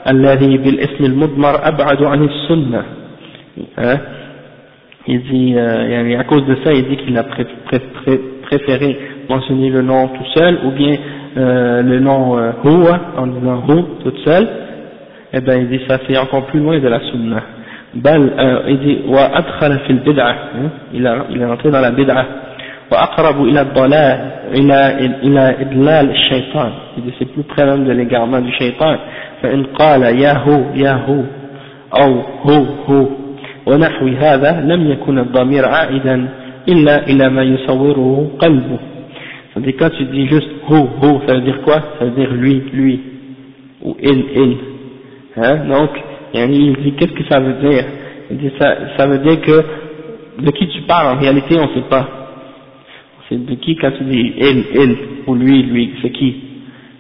الذي بالاسم المضمر أبعد عن السنة il dit, euh, à cause de ça, il dit qu'il a pré pré pré préféré mentionner le nom tout seul, ou bien euh, le nom euh, Huwa, en disant Hu tout seul, eh ben il dit ça c'est encore plus loin de la sunna. بل il dit وأدخل في البدعة il, a, il est entré dans la bid'ah وأقرب إلى الضلال إلى إلى إضلال الشيطان il dit c'est plus près même de l'égarement du shaitan فإن قال يا هو يا هو أو هو هو ونحو هذا لم يكن الضمير عائدا إلا إلى ما يصوره قلبه c'est-à-dire quand tu dis juste hu hu ça veut dire quoi ça veut dire lui lui ou il il hein donc il dit qu'est-ce que ça veut dire il dit ça, ça veut dire que de qui tu parles en réalité on ne sait pas c'est de qui quand tu dis il il ou lui lui c'est qui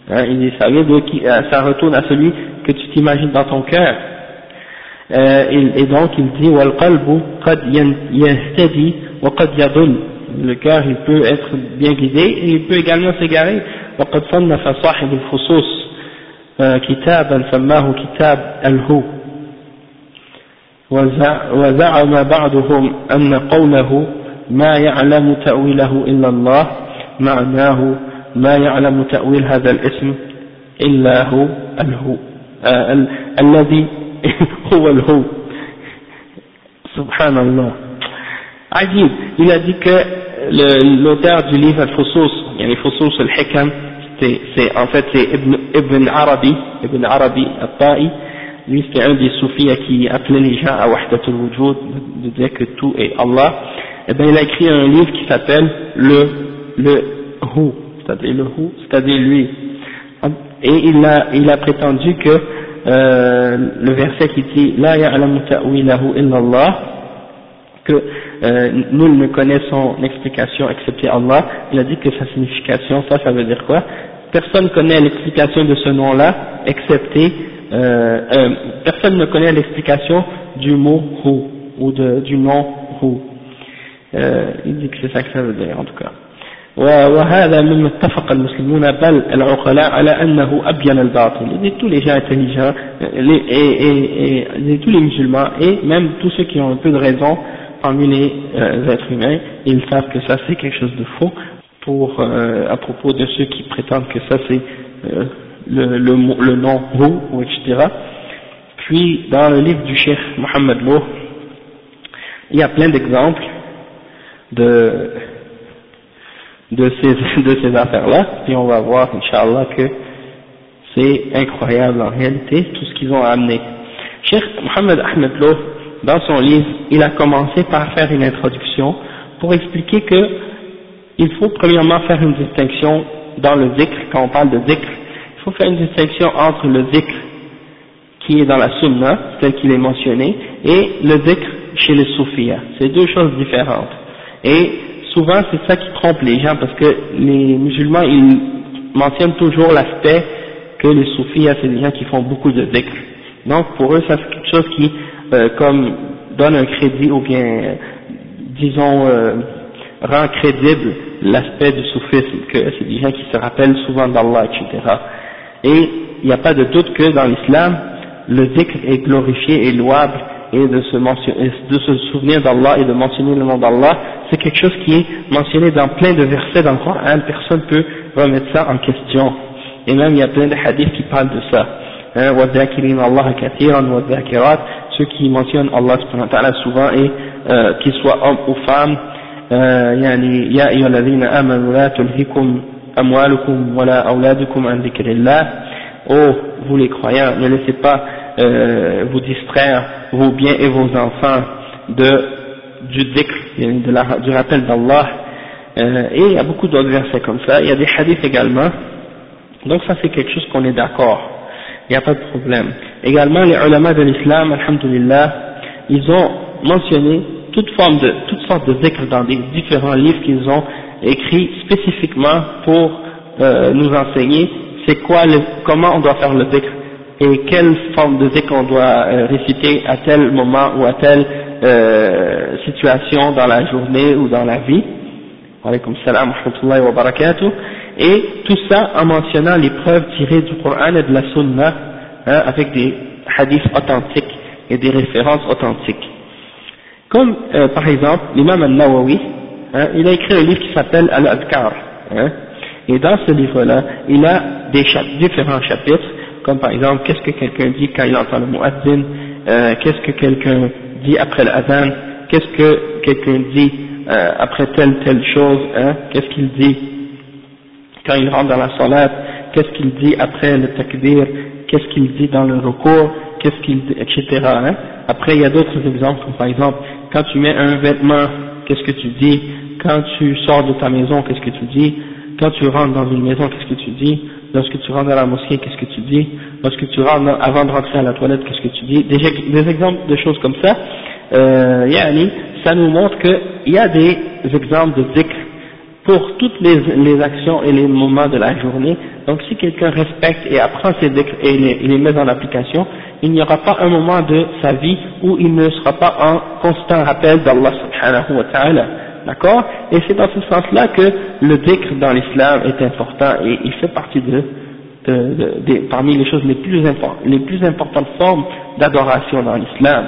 hein, il dit ça veut de qui euh, ça retourne à celui que tu t'imagines dans ton cœur euh, et, donc il dit le cœur il peut être bien guidé et il peut également s'égarer وقد صنف صاحب الفصوص كتابا سماه كتاب الهو وزعم بعضهم أن قوله ما يعلم تأويله إلا الله معناه ما يعلم تأويل هذا الاسم إلا هو الهو الذي هو الهو subhanallah Ajib, il a dit que l'auteur du livre Al-Fusus, yani Fusus al-Hikam, c'est en fait c'est Ibn, Ibn Arabi, Ibn Arabi al-Ta'i, lui c'était un des soufis qui appelait les gens à Wahdatul Wujud, de dire que tout est Allah, eh bien il a écrit un livre qui s'appelle le, le Hu, c'est-à-dire le Hu, c'est-à-dire lui, et il a, il a prétendu que euh, le verset qui dit La ya'lamu ta'wilahu illallah que euh, nous ne connaissons l'explication excepté Allah, il a dit que sa signification, ça, ça veut dire quoi? Personne ne connaît l'explication de ce nom-là, excepté, euh, euh, personne ne connaît l'explication du mot Hu, ou de, du nom Hu Euh, il dit que c'est ça que ça veut dire, en tout cas. وهذا مما اتفق المسلمون بل العقلاء على أنه أبين الباطل et tous les gens intelligents les, et, et, et, tous les musulmans et même tous ceux qui ont un peu de raison parmi les euh, êtres humains ils savent que ça c'est quelque chose de faux pour euh, à propos de ceux qui prétendent que ça c'est euh, le, le, le nom ou etc puis dans le livre du cheikh Mohammed Loh il y a plein d'exemples de de ces, de ces affaires-là, puis on va voir, Inch'Allah, que c'est incroyable en réalité, tout ce qu'ils ont amené. Cheikh Mohamed Ahmed Loh, dans son livre, il a commencé par faire une introduction pour expliquer que il faut premièrement faire une distinction dans le zikr, quand on parle de zikr, il faut faire une distinction entre le zikr qui est dans la sunna, tel qu'il est mentionné, et le zikr chez les soufiyas. C'est deux choses différentes. Et souvent c'est ça qui trompe les gens parce que les musulmans ils mentionnent toujours l'aspect que les soufis c'est des gens qui font beaucoup de dhikr. Donc pour eux ça c'est quelque chose qui euh, comme donne un crédit ou bien disons euh, rend crédible l'aspect du soufisme, que c'est des gens qui se rappellent souvent d'Allah, etc. Et il n'y a pas de doute que dans l'islam, le dhikr est glorifié et louable et de se, mentionner, de se souvenir d'Allah et de mentionner le nom d'Allah, c'est quelque chose qui est mentionné dans plein de versets dans le Coran, personne ne peut remettre ça en question. Et même il y a plein de hadiths qui parlent de ça. Hein, ceux qui mentionnent Allah souvent et euh, qu'ils soient hommes ou femmes, يعني يا أيها الذين آمنوا لا تلهكم أموالكم ولا أولادكم عن ذكر الله Oh, vous les croyants, ne laissez pas euh, vous distraire, vos biens et vos enfants, de, du dhikr, la, du rappel d'Allah. Euh, et il y a beaucoup d'autres versets comme ça. Il y a des hadiths également. Donc ça c'est quelque chose qu'on est d'accord. Il n'y a pas de problème. Également, les ulama de l'islam, alhamdulillah, ils ont mentionné toute forme de, toutes sortes de dhikr dans des différents livres qu'ils ont écrits spécifiquement pour euh, nous enseigner c'est quoi le, comment on doit faire le dhikr et quelle forme de dhikr on doit euh, réciter à tel moment ou à telle euh, situation dans la journée ou dans la vie. Alaykum salam wa wa barakatuh. Et tout ça en mentionnant les preuves tirées du Coran et de la Sunna hein, avec des hadiths authentiques et des références authentiques. Comme euh, par exemple l'imam al-Nawawi, hein, il a écrit un livre qui s'appelle Al-Adkar. Hein, et dans ce livre-là, il a des différents chapitres, comme par exemple, qu'est-ce que quelqu'un dit quand il entend le mot adzin, euh, qu'est-ce que quelqu'un dit après l'adhan, qu'est-ce que quelqu'un dit euh, après telle telle chose, hein, qu'est-ce qu'il dit quand il rentre dans la salat, qu'est-ce qu'il dit après le takbir, qu'est-ce qu'il dit dans le recours, qu'est-ce qu'il etc. Hein. Après, il y a d'autres exemples, comme par exemple, quand tu mets un vêtement, qu'est-ce que tu dis, quand tu sors de ta maison, qu'est-ce que tu dis, quand tu rentres dans une maison, qu'est-ce que tu dis? Lorsque tu rentres dans la mosquée, qu'est-ce que tu dis? Lorsque tu rentres avant de rentrer à la toilette, qu'est-ce que tu dis? Des, exemples de choses comme ça, euh, yani, ça nous montre qu'il y a des exemples de zikr pour toutes les, actions et les moments de la journée. Donc si quelqu'un respecte et apprend ces dhikr et les, les met en application, il n'y aura pas un moment de sa vie où il ne sera pas en constant rappel d'Allah subhanahu wa ta'ala. D'accord? Et c'est dans ce sens-là que le dhikr dans l'islam est important et il fait partie de, de, parmi les choses les plus, les plus importantes formes d'adoration dans l'islam.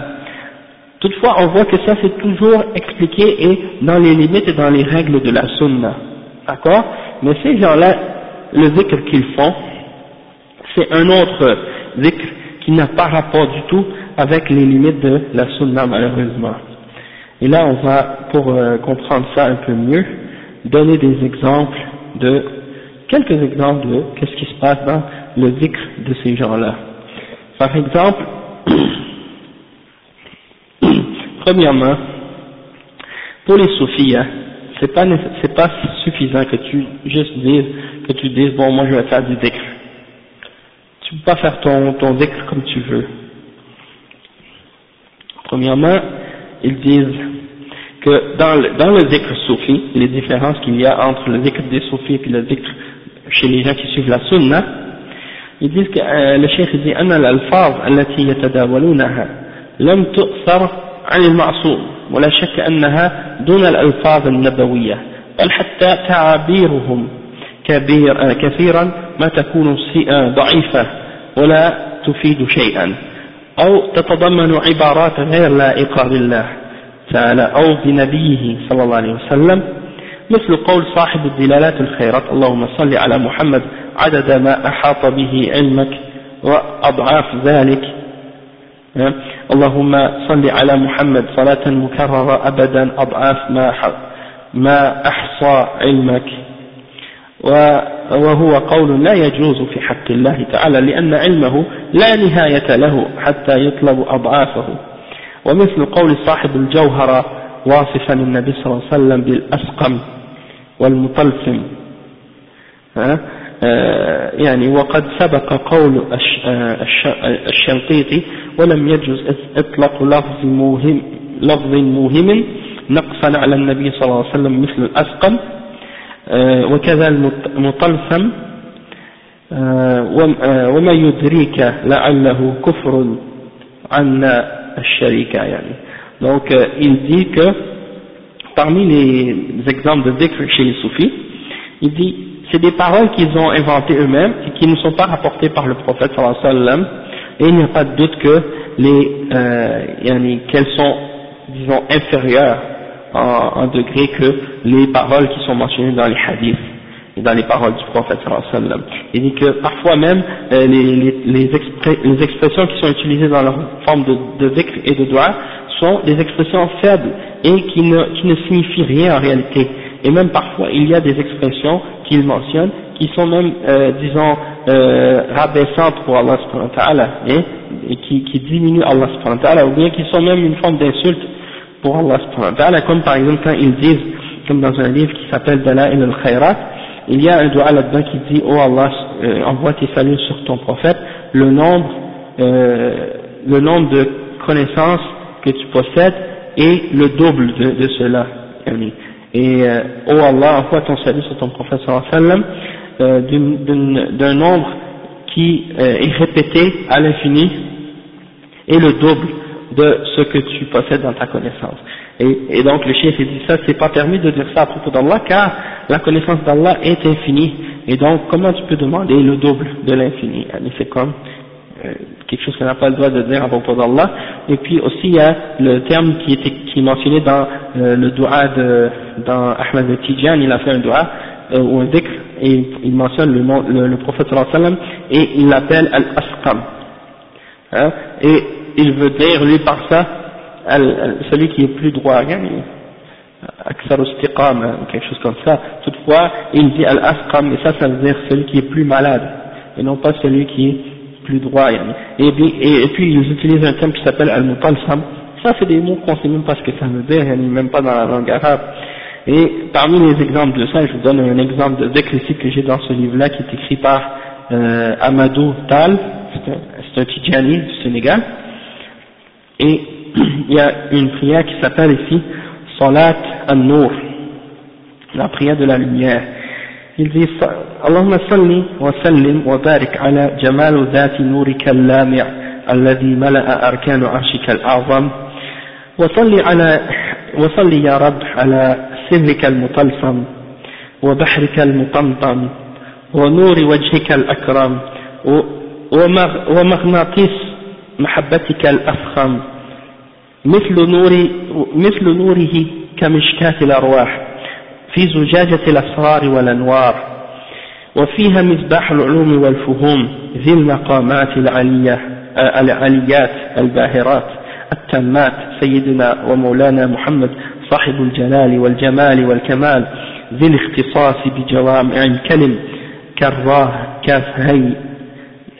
Toutefois, on voit que ça c'est toujours expliqué et dans les limites et dans les règles de la sunna. D'accord? Mais ces gens-là, le dhikr qu'ils font, c'est un autre dhikr qui n'a pas rapport du tout avec les limites de la sunna malheureusement. Et là, on va, pour euh, comprendre ça un peu mieux, donner des exemples de, quelques exemples de qu'est-ce qui se passe dans le zikr de ces gens-là. Par exemple, premièrement, pour les soufis, hein, c'est pas, c'est pas suffisant que tu juste dises, que tu dises, bon, moi je vais faire du zikr. Tu peux pas faire ton, ton zikr comme tu veux. Premièrement, ils disent que dans le, dans le dhikr soufi, les différences qu'il y a entre le dhikr des soufis et le dhikr chez les gens qui suivent la sunna, ils disent que euh, le cheikh dit أن الألفاظ التي يتداولونها لم تؤثر عن المعصوم ولا شك أنها دون الألفاظ النبوية بل حتى تعابيرهم كبير كثيرا ما تكون ضعيفة ولا تفيد شيئا أو تتضمن عبارات غير لائقة بالله تعالى أو بنبيه صلى الله عليه وسلم مثل قول صاحب الدلالات الخيرات اللهم صل على محمد عدد ما أحاط به علمك وأضعاف ذلك. اللهم صل على محمد صلاة مكررة أبدا أضعاف ما ما أحصى علمك. وهو قول لا يجوز في حق الله تعالى لأن علمه لا نهاية له حتى يطلب أضعافه. ومثل قول صاحب الجوهرة واصفا النبي صلى الله عليه وسلم بالأسقم والمطلسم. آه، يعني وقد سبق قول آه، الشنقيطي ولم يجوز إطلاق لفظ مهم لفظ مهم نقصا على النبي صلى الله عليه وسلم مثل الأسقم آه، وكذا المطلسم وما يدريك لعله كفر عنا sharika yani. Donc euh, il dit que parmi les exemples de dhikr chez les soufis, il dit c'est des paroles qu'ils ont inventées eux-mêmes et qui ne sont pas rapportées par le prophète sallallahu alayhi wa sallam et il n'y a pas de doute que les euh, yani, qu'elles sont disons inférieures en, en degré que les paroles qui sont mentionnées dans les hadiths et dans les paroles du prophète sallam. Il dit que parfois même euh, les, les, les, expressions qui sont utilisées dans leur forme de, de dhikr et de doigt sont des expressions faibles et qui ne, qui ne signifient rien en réalité. Et même parfois, il y a des expressions qu'il mentionne qui sont même, euh, disons, euh, rabaissantes pour Allah subhanahu wa ta'ala, et, qui, qui diminuent Allah subhanahu wa ta'ala, ou bien qui sont même une forme d'insulte pour Allah subhanahu wa ta'ala, comme par exemple quand ils disent, comme dans un livre qui s'appelle Dala'il al-Khayrat, il y a un doigt là-dedans qui dit, oh Allah, euh, envoie tes saluts sur ton prophète, le nombre, euh, le nombre de connaissances que tu possèdes est le double de, de cela. Et, euh, oh Allah, envoie ton salut sur ton prophète sallallahu alayhi wa sallam, euh, d'un nombre qui euh, est répété à l'infini et le double de ce que tu possèdes dans ta connaissance. Et, et donc le chef dit ça, c'est pas permis de dire ça à propos d'Allah car la connaissance d'Allah est infinie. Et donc comment tu peux demander le double de l'infini? C'est comme euh, quelque chose qu'on n'a pas le droit de dire à propos d'Allah. Et puis aussi il y a le terme qui, était, qui est mentionné dans euh, le dua de dans Ahmed Tijan, il a fait un dua euh, ou un dhikr et il mentionne le, le, prophète wa sallam et il l'appelle Al-Asqam. Hein, et il veut dire lui par ça celui qui est plus droit, quelque chose comme ça. Toutefois, il dit Al-Asqam, et ça, ça veut dire celui qui est plus malade, et non pas celui qui est plus droit. Et, et, puis, ils utilisent un terme qui s'appelle Al-Mutalsam. Ça, c'est des mots qu'on ne sait même pas ce que ça veut dire, même pas dans la langue arabe. Et parmi les exemples de ça, je vous donne un exemple de décrécit que j'ai dans ce livre-là, qui est écrit par euh, Amadou Tal, c'est un, un du Sénégal, et il y a une prière qui s'appelle ici Salat al-Nur, la prière de la lumière. Il dit Allahumma salli wa sallim wa barik ala jamal ذات نورك اللامع الذي ملأ أركان عرشك الأعظم وصلي على وصلي يا رب على سرك المطلسم وبحرك المطمطم ونور وجهك الأكرم ومغناطيس محبتك الأفخم مثل نور مثل نوره كمشكاة الأرواح في زجاجة الأسرار والأنوار وفيها مصباح العلوم والفهوم ذي المقامات العلية العليات الباهرات التامات سيدنا ومولانا محمد صاحب الجلال والجمال والكمال ذي الاختصاص بجوامع الكلم كراه كاف هي آه، آه،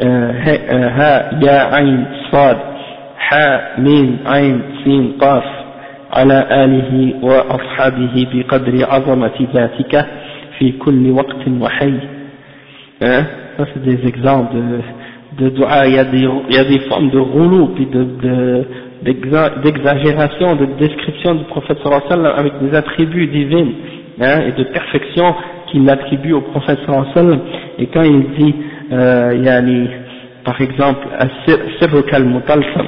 ها يا عين صاد حاء ميم عين سين قاف على آله وأصحابه بقدر عظمة ذاتك في كل وقت وحي hein ça c'est des exemples de, de dua il y a des, il y a des formes de rouleau puis de, de d'exagération, de description du prophète sallallahu alayhi wa sallam avec des attributs divins hein, et de perfection qu'il attribue au prophète sallallahu alayhi wa sallam et quand il dit euh, yani, par exemple sirruka al-mutalsam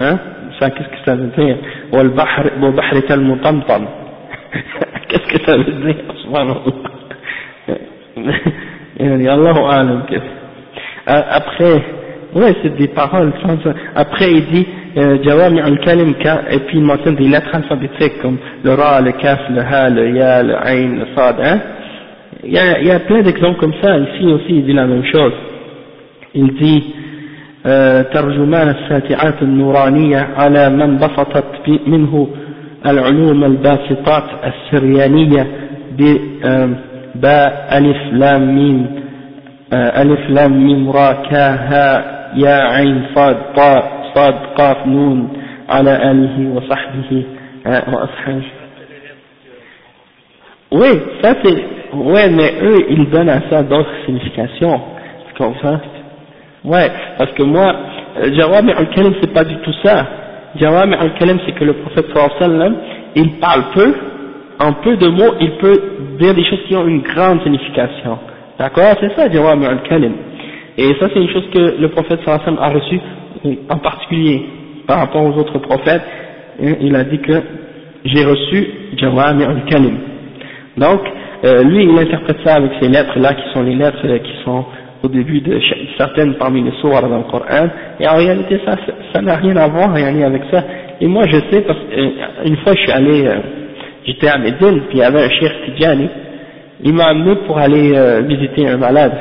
hein ça qu'est-ce que ça veut dire وبحرك المطمطم qu'est-ce que ça veut dire subhanallah يعني الله أعلم كيف après ouais c'est des paroles après il dit euh, Jawami al-Kalim et puis il mentionne des lettres alphabétiques comme le Ra, le Kaf, le Ha, le Ya, le Ain, le Sad hein il y a, il y a plein d'exemples comme ça. Ici aussi il dit la même chose. Il dit ترجمان الساتعات النورانية على من بسطت منه العلوم الباسطات السريانية باء ألف لام ميم ألف لام ميم را كا يا عين صاد طاء صاد قاف نون على آله وصحبه وأصحابه Oui, ça c'est, ouais, mais eux, ils donnent à ça d'autres significations. Tu comprends? Ouais, parce que moi, euh, Jawami al-Kalim c'est pas du tout ça. Jawami al-Kalim c'est que le prophète sallam, il parle peu, en peu de mots, il peut dire des choses qui ont une grande signification. D'accord? C'est ça Jawami al-Kalim. Et ça c'est une chose que le prophète sallam a reçu euh, en particulier par rapport aux autres prophètes. Il a dit que j'ai reçu Jawami al-Kalim. Donc, euh, lui il interprète ça avec ces lettres là qui sont les lettres qui sont au début de certaines parmi les sourates dans le Coran, et en réalité ça ça n'a rien à voir rien avec ça. Et moi je sais parce qu'une euh, fois je suis allé, euh, j'étais à Médine, puis il y avait un cheikh Tidjani, il m'a amené pour aller euh, visiter un malade,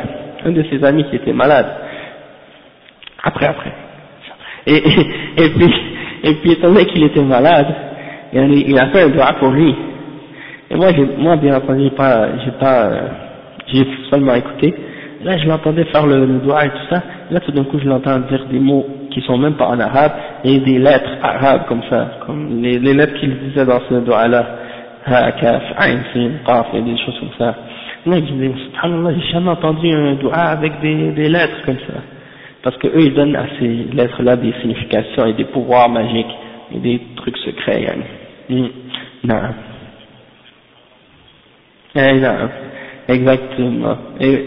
un de ses amis qui était malade. Après, après. Et, et, puis, et puis étant donné qu'il était malade, il a fait un doigt pour lui. Et moi, moi bien entendu, j'ai pas, j'ai pas, j'ai seulement écouté. Là, je l'entendais faire le, doigt et tout ça. Là, tout d'un coup, je l'entends dire des mots qui sont même pas en arabe et des lettres arabes comme ça, comme les, les lettres qu'il disait dans ce doigt-là. Ha, kaf, ain, sin, qaf, et des choses comme ça. Là, je dis, subhanallah, j'ai jamais entendu un doigt avec des, des lettres comme ça. Parce que eux, ils donnent à ces lettres-là des significations et des pouvoirs magiques et des trucs secrets, yani. Hmm. Non. Eh, non. Exactement. Et,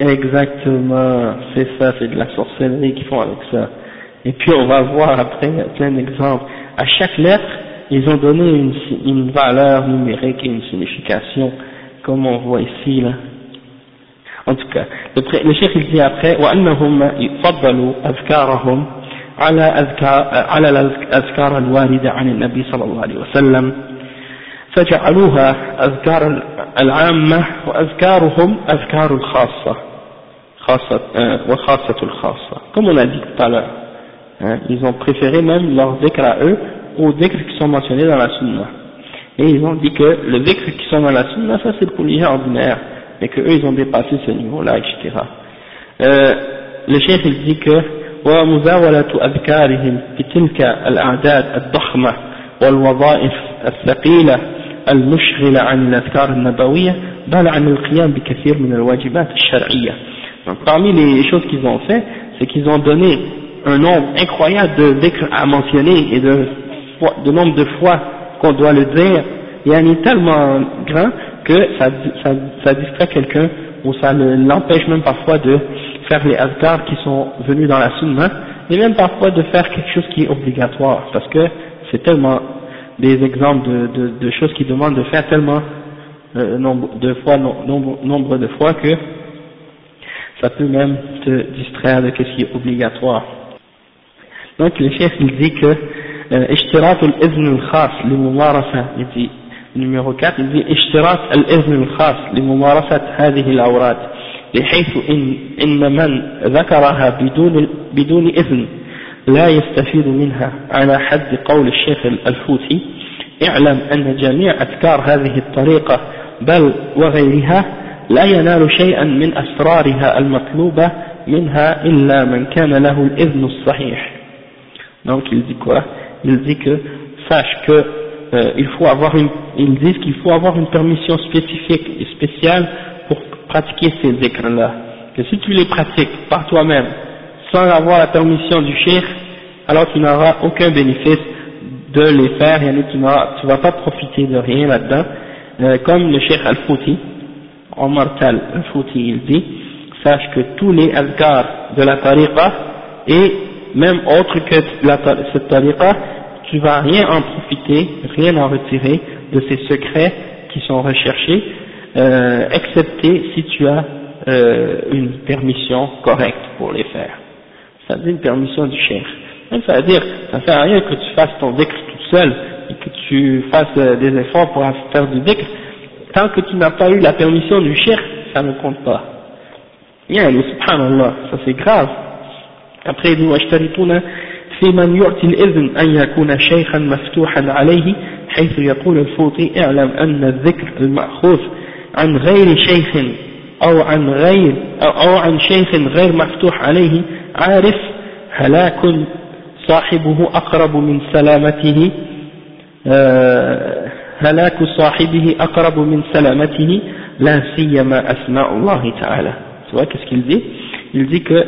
exactement. C'est ça, c'est de la sorcellerie qu'ils font avec ça. Et puis on va voir après plein d'exemples. À chaque lettre, ils ont donné une, une valeur numérique et une signification, comme on voit ici là. En tout cas, le, le chef il dit après, وأنهم يفضلوا أذكارهم على أذكار على الأذكار الواردة عن النبي صلى الله عليه وسلم فجعلوها أذكار العامة وأذكارهم أذكار الخاصة خاصة وخاصة الخاصة comme on a dit tout à l'heure hein, ils ont préféré même leurs dhikr à eux aux dhikr qui sont mentionnés dans la sunna et ils ont dit que le dhikr qui sont dans la sunna ça c'est pour les gens ordinaires mais que eux ils ont dépassé ce niveau là etc euh, le chef il dit que ومزاولة أذكارهم بتلك الأعداد الضخمة والوظائف الثقيلة المشغلة عن الأذكار النبوية بل عن القيام بكثير من الواجبات الشرعية Donc, parmi les choses qu'ils ont fait, c'est qu'ils ont donné un nombre incroyable de dhikr à mentionner et de, de nombre de fois qu'on doit le dire, il y a un tellement grand que ça, ça, ça distrait quelqu'un ou ça l'empêche même parfois de faire les azkars qui sont venus dans la sunna et même parfois de faire quelque chose qui est obligatoire parce que c'est tellement des exemples de, de, de, choses qui demandent de faire tellement euh, nombre de fois, nombre, nombre de fois que ça peut même te distraire de ce qui est obligatoire. Donc le chef il dit que اشتراط الإذن الخاص لممارسة il dit numéro 4 il dit اشتراط الإذن الخاص لممارسة هذه الأوراد بحيث إن, إن من ذكرها بدون, بدون إذن لا يستفيد منها على حد قول الشيخ الفوتي اعلم أن جميع أذكار هذه الطريقة بل وغيرها لا ينال شيئا من أسرارها المطلوبة منها إلا من كان له الإذن الصحيح donc il dit quoi il dit que sache que euh, il faut avoir une ils disent qu'il faut avoir une permission spécifique et spéciale pour pratiquer ces dhikrs-là. Que si tu les pratiques par toi-même, sans avoir la permission du cheikh, alors tu n'auras aucun bénéfice de les faire, et tu ne vas pas profiter de rien là-dedans. Euh, comme le cheikh Al-Fouti, Omar Tal Al-Fouti, il dit, sache que tous les azkars de la tariqa, et même autre que cette tariqa, tu vas rien en profiter, rien en retirer de ces secrets qui sont recherchés, euh, excepté si tu as euh, une permission correcte pour les faire Ça veut dire une permission du chef. Ça veut dire, ça ne sert à rien que tu fasses ton dhikr tout seul et que tu fasses euh, des efforts pour faire du dhikr. Tant que tu n'as pas eu la permission du chef, ça ne compte pas. يعني subhanallah, ça c'est grave. Après, nous واشترطون في من يعطي الإذن أن يكون شيخا مفتوحا عليه حيث يقول الفوطي اعلم أن الذكر المأخوذ عن غير شيخ أو عن غير أو عن شيخ غير مفتوح عليه عارف هلاك صاحبه أقرب من سلامته هلاك صاحبه أقرب من سلامته لا سيما أسماء الله تعالى tu vois qu'est-ce qu'il dit il dit que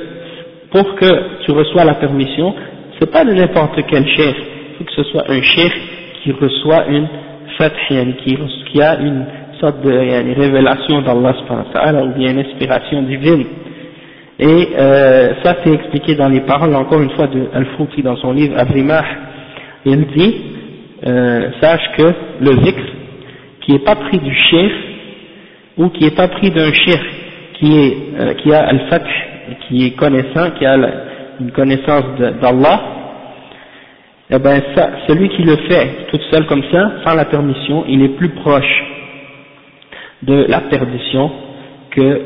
pour que tu reçois la permission c'est pas de n'importe quel chef il faut que ce soit un chef qui reçoit une fath qui, qui a une sorte de yani, révélation d'Allah ou bien une inspiration divine. Et euh, ça c'est expliqué dans les paroles encore une fois de Al-Fouti dans son livre Abrimah. Il dit, euh, sache que le zikr qui n'est pas pris du chef ou qui n'est pas pris d'un chef qui, est, euh, qui a Al-Fath, qui est connaissant, qui a une connaissance d'Allah, eh ben celui qui le fait tout seul comme ça, sans la permission, il est plus proche de la perdition que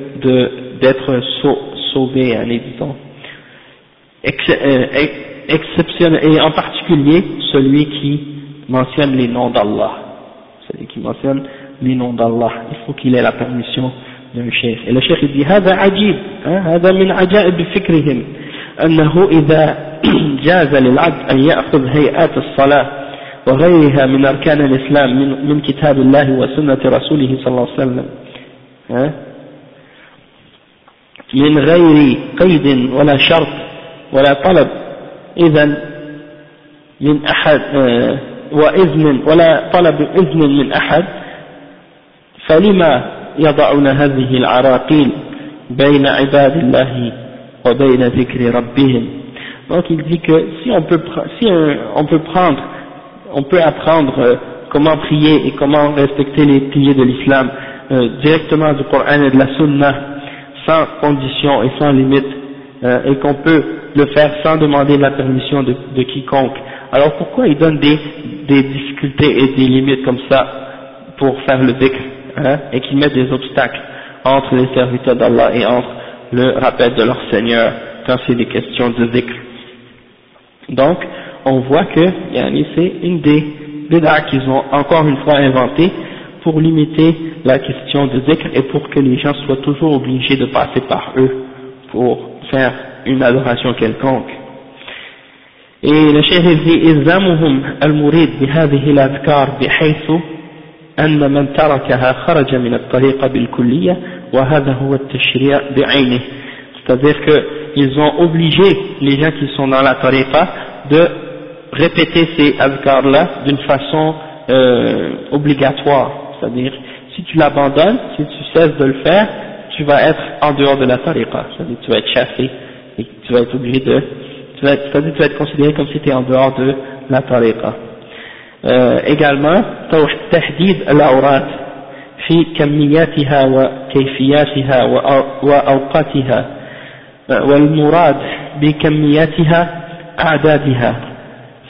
d'être sauvé, en disons. Euh, exceptionnel, et en particulier celui qui mentionne les noms d'Allah. Celui qui mentionne les noms d'Allah. Il faut qu'il ait la permission d'un cheikh. Et le cheikh il dit, هذا عجيب, هذا من عجائب فكرهم, أنه إذا جاز للعبد أن يأخذ هيئات الصلاة وغيرها من أركان الإسلام من, من كتاب الله وسنة رسوله صلى الله عليه وسلم من غير قيد ولا شرط ولا طلب إذا من أحد وإذن ولا طلب إذن من أحد فلما يضعون هذه العراقيل بين عباد الله وبين ذكر ربهم donc il dit que si on peut si on peut prendre on peut apprendre euh, comment prier et comment respecter les piliers de l'islam euh, directement du Coran et de la Sunna sans condition et sans limite euh, et qu'on peut le faire sans demander la permission de, de quiconque alors pourquoi il donne des, des difficultés et des limites comme ça pour faire le dhikr hein, et qu'il met des obstacles entre les serviteurs d'Allah et entre le rappel de leur Seigneur quand c'est des questions de dhikr? Donc, on voit que c'est une des bid'ah qu'ils ont encore une fois inventé pour limiter la question de dhikr et pour que les gens soient toujours obligés de passer par eux pour faire une adoration quelconque. Et le cheikh dit إلزامهم المريد بهذه الأذكار بحيث أن من تركها خرج من الطريقة بالكلية وهذا هو التشريع بعينه c'est-à-dire qu'ils ont obligé les gens qui sont dans la tariqa de répéter ces adhkars-là d'une façon euh, obligatoire, c'est-à-dire si tu l'abandonnes, si tu cesses de le faire, tu vas être en dehors de la tariqa, c'est-à-dire tu vas être chassé et tu vas être obligé de c'est-à-dire tu vas être considéré comme si tu es en dehors de la tariqa. Euh, également, تحديد الأوراد في كمياتها وكيفياتها وأوقاتها والمراد بكمياتها أعدادها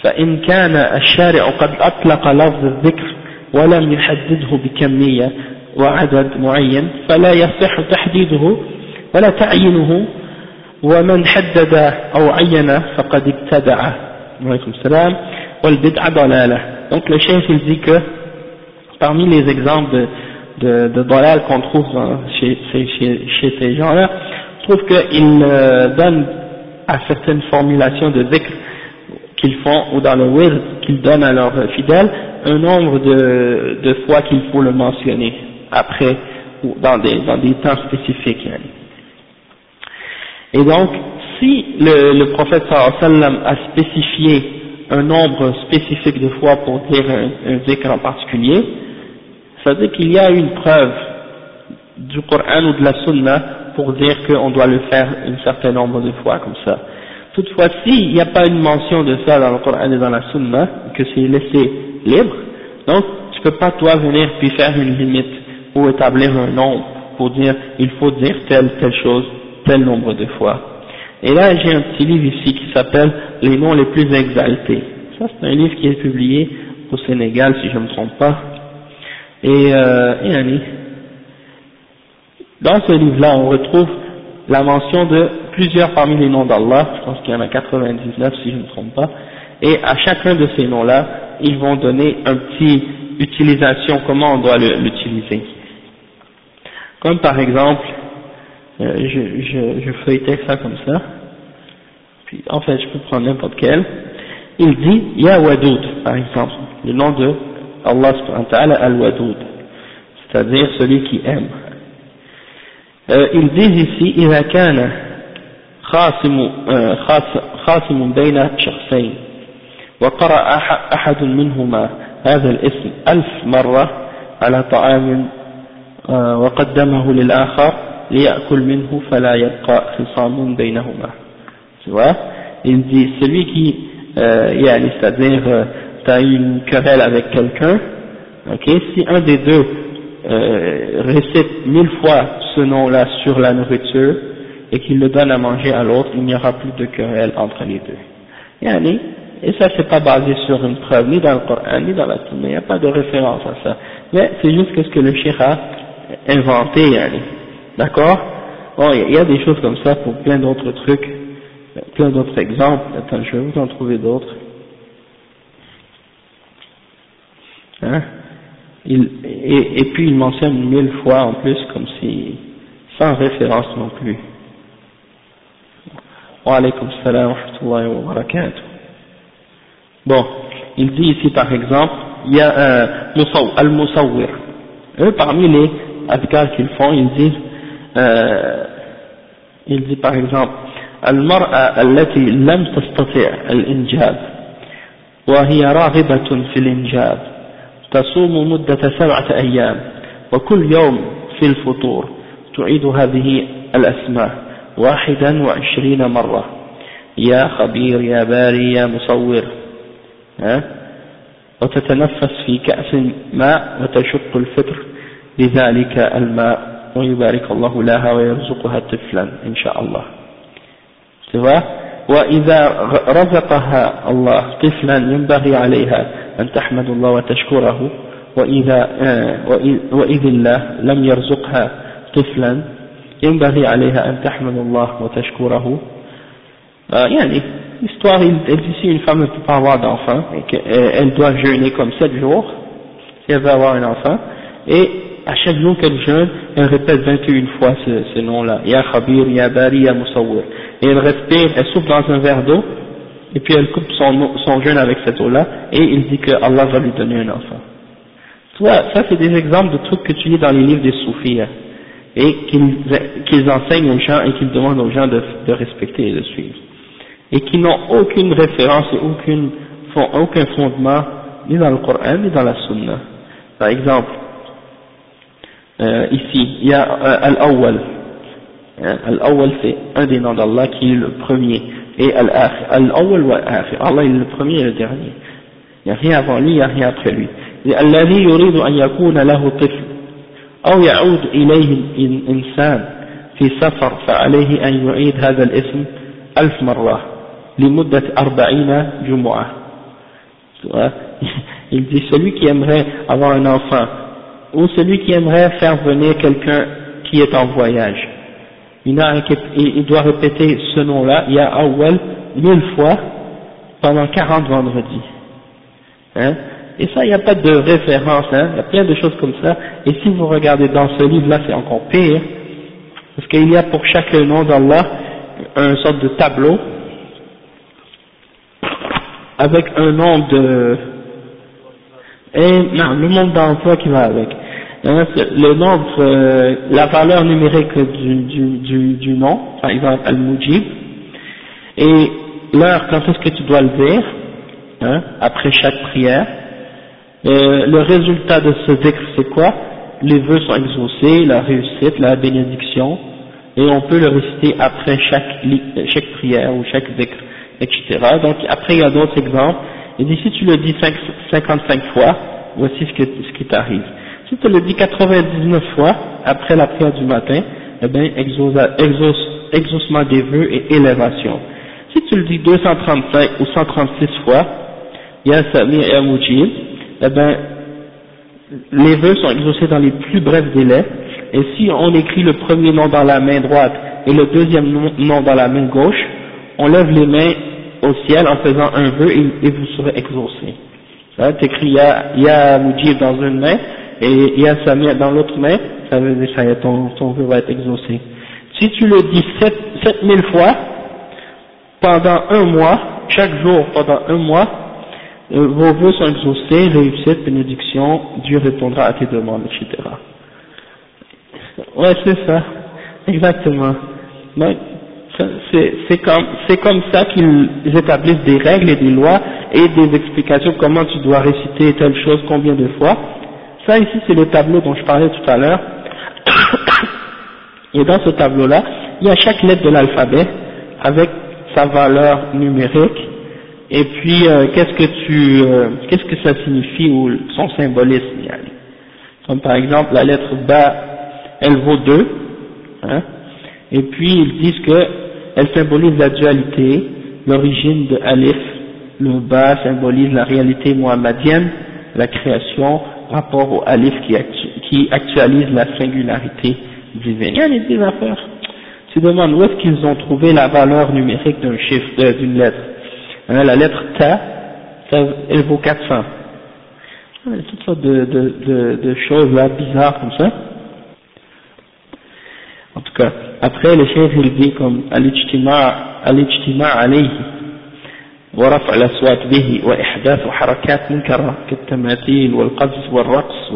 فإن كان الشارع قد أطلق لفظ الذكر ولم يحدده بكمية وعدد معين فلا يصح تحديده ولا تعيينه ومن حدد أو عين فقد ابتدع عليكم السلام والبدع ضلالة donc le chef il dit que parmi les exemples de, de, de dalal qu'on trouve chez, chez, chez ces gens-là je trouve qu'ils euh, donnent à certaines formulations de dhikr qu'ils font ou dans le wird qu'ils donnent à leurs fidèles un nombre de, de fois qu'il faut le mentionner après ou dans des, dans des temps spécifiques. Et donc, si le, le prophète sallam a spécifié un nombre spécifique de fois pour dire un, un en particulier, ça veut dire qu'il y a une preuve du Coran ou de la Sunna pour dire qu'on doit le faire un certain nombre de fois comme ça. Toutefois, s'il n'y a pas une mention de ça dans le Coran et dans la Sunna, que c'est laissé libre, donc tu peux pas toi venir puis faire une limite ou établir un nombre pour dire il faut dire telle telle chose tel nombre de fois. Et là j'ai un petit livre ici qui s'appelle Les noms les plus exaltés. Ça c'est un livre qui est publié au Sénégal si je ne me trompe pas. Et, euh, et dans ce livre-là on retrouve la mention de plusieurs parmi les noms d'Allah, je pense qu'il y en a 99 si je ne me trompe pas, et à chacun de ces noms-là, ils vont donner un petit utilisation, comment on doit l'utiliser. Comme par exemple, euh, je, je, je feuilletais ça comme ça, puis en fait je peux prendre n'importe quel, il dit Ya Wadoud, par exemple, le nom de Allah al-Wadoud, c'est-à-dire celui qui aime. Euh, ils disent ici, إذا كان خاصم, خاصم بين شخصين وقرأ أحد منهما هذا الاسم ألف مرة على طعام وقدمه للآخر ليأكل منه فلا يبقى خصام بينهما tu vois il dit celui qui euh, c'est-à-dire euh, tu as une querelle avec quelqu'un ok si un des deux euh, récite mille fois ce nom-là sur la nourriture et qu'il le donne à manger à l'autre, il n'y aura plus de querelle entre les deux. Yani, et ça c'est pas basé sur une preuve, ni dans le Coran, ni dans la Sunna, il n'y a pas de référence à ça. Mais c'est juste ce que le Cheikh a inventé, yani. D'accord? Bon, il y a des choses comme ça pour plein d'autres trucs plein d'autres exemples, attends, je vais vous en trouver d'autres. Hein? Et, puis il mentionne mille fois en plus, comme si, sans référence non plus. Wa alaykum salam wa rahmatullahi wa barakatuh. Bon, il dit ici par exemple, il y a un al-musawwir. Eux, parmi les adhkars qu'ils font, ils disent, euh, il dit par exemple, المرأة التي لم تستطع الإنجاب وهي راغبة في الإنجاب تصوم مدة سبعة أيام وكل يوم في الفطور تعيد هذه الأسماء واحدا وعشرين مرة يا خبير يا باري يا مصور وتتنفس في كأس ماء وتشق الفطر. بذلك الماء ويبارك الله لها ويرزقها طفلا إن شاء الله. سواء وإذا رزقها الله طفلا ينبغي عليها أن تحمد الله وتشكره. وإذا آه، وإذ الله لم يرزقها طفلا ينبغي عليها أن تحمد الله وتشكره. آه، Histoire, il, elle dit si une femme ne peut pas avoir d'enfant, euh, elle doit jeûner comme sept jours, si elle veut avoir un enfant, et à chaque jour qu'elle jeûne, elle répète 21 fois ce, nom-là, Ya Khabir, Ya Bari, Et elle respire, elle souffle dans un verre d'eau, et puis elle coupe son, jeûne avec cette eau-là, et il dit que Allah va lui donner un enfant. Toi, ça c'est des exemples de trucs que tu lis dans les livres des soufis, hein, et qu'ils enseignent aux gens et qu'ils demandent aux gens de respecter et de suivre et qui n'ont aucune référence et aucune, aucun fondement ni dans le Coran ni dans la Sunna. Par exemple, euh, ici, il y a euh, Al-Awwal. Hein, Al-Awwal c'est un des noms d'Allah qui est le premier. Et Al-Awwal wa Al-Akhir. Allah est le premier et le dernier. Il n'y a rien avant lui, il n'y a rien après lui. الذي يريد أن يكون له طفل أو يعود إليه إنسان في سفر فعليه أن يعيد هذا الاسم ألف مرة لمدة أربعين جمعة il dit celui qui aimerait avoir un enfant ou celui qui aimerait faire venir quelqu'un qui est en voyage il, a, il doit répéter ce nom-là, il y a Awel mille fois pendant 40 vendredis hein et ça il n'y a pas de référence hein il y a plein de choses comme ça et si vous regardez dans ce livre-là c'est encore pire parce qu'il y a pour chaque nom d'Allah un sorte de tableau avec un nom de et non, le nombre d'emplois qui va avec. Le nombre, euh, la valeur numérique du, du, du, du nom, par exemple Al-Mujib, et l'heure quand est-ce que tu dois le dire, hein, après chaque prière. Euh, le résultat de ce zikr c'est quoi? Les vœux sont exaucés, la réussite, la bénédiction, et on peut le réciter après chaque, chaque prière ou chaque zikr etc. Donc après il y a d'autres exemples. Il dit si tu le dis 5, 55 fois, voici ce, que, ce qui t'arrive. Si tu le dis 99 fois après la prière du matin, eh bien exaucement des vœux et élévation. Si tu le dis 235 ou 136 fois, Ya Sami et Mujib, eh bien les vœux sont exaucés dans les plus brefs délais. Et si on écrit le premier nom dans la main droite et le deuxième nom dans la main gauche, on lève les mains au ciel en faisant un vœu et, vous serez exaucé. Ça, t'écris ya, ya Mujib dans une main et ya Samir dans l'autre main, ça veut dire que ton, ton vœu va être exaucé. Si tu le dis sept, sept mille fois, pendant un mois, chaque jour pendant un mois, euh, vos vœux sont exaucés, réussite, bénédiction, Dieu répondra à tes demandes, etc. Ouais, c'est ça, exactement c'est comme, ça qu'ils établissent des règles et des lois et des explications comment tu dois réciter telle chose combien de fois. Ça ici c'est le tableau dont je parlais tout à l'heure. Et dans ce tableau-là, il y a chaque lettre de l'alphabet avec sa valeur numérique et puis euh, qu'est-ce que tu, euh, qu'est-ce que ça signifie ou son symbolisme. Comme par exemple la lettre B, elle vaut 2, hein, et puis ils disent que elle symbolise la dualité, l'origine de Alif, le bas symbolise la réalité muhammadienne, la création, rapport au Alif qui, actualise la singularité divine. Il y a des affaires. tu demandes où est-ce qu'ils ont trouvé la valeur numérique d'un chiffre, d'une lettre. Hein, la lettre ta, elle vaut 400. Il y a toutes sortes de, de, de, de choses là bizarres comme ça. En tout cas, après le chef il dit comme الاجتماع عليه ورفع الأصوات به وإحداث حركات منكرة كالتماثيل والقذف والرقص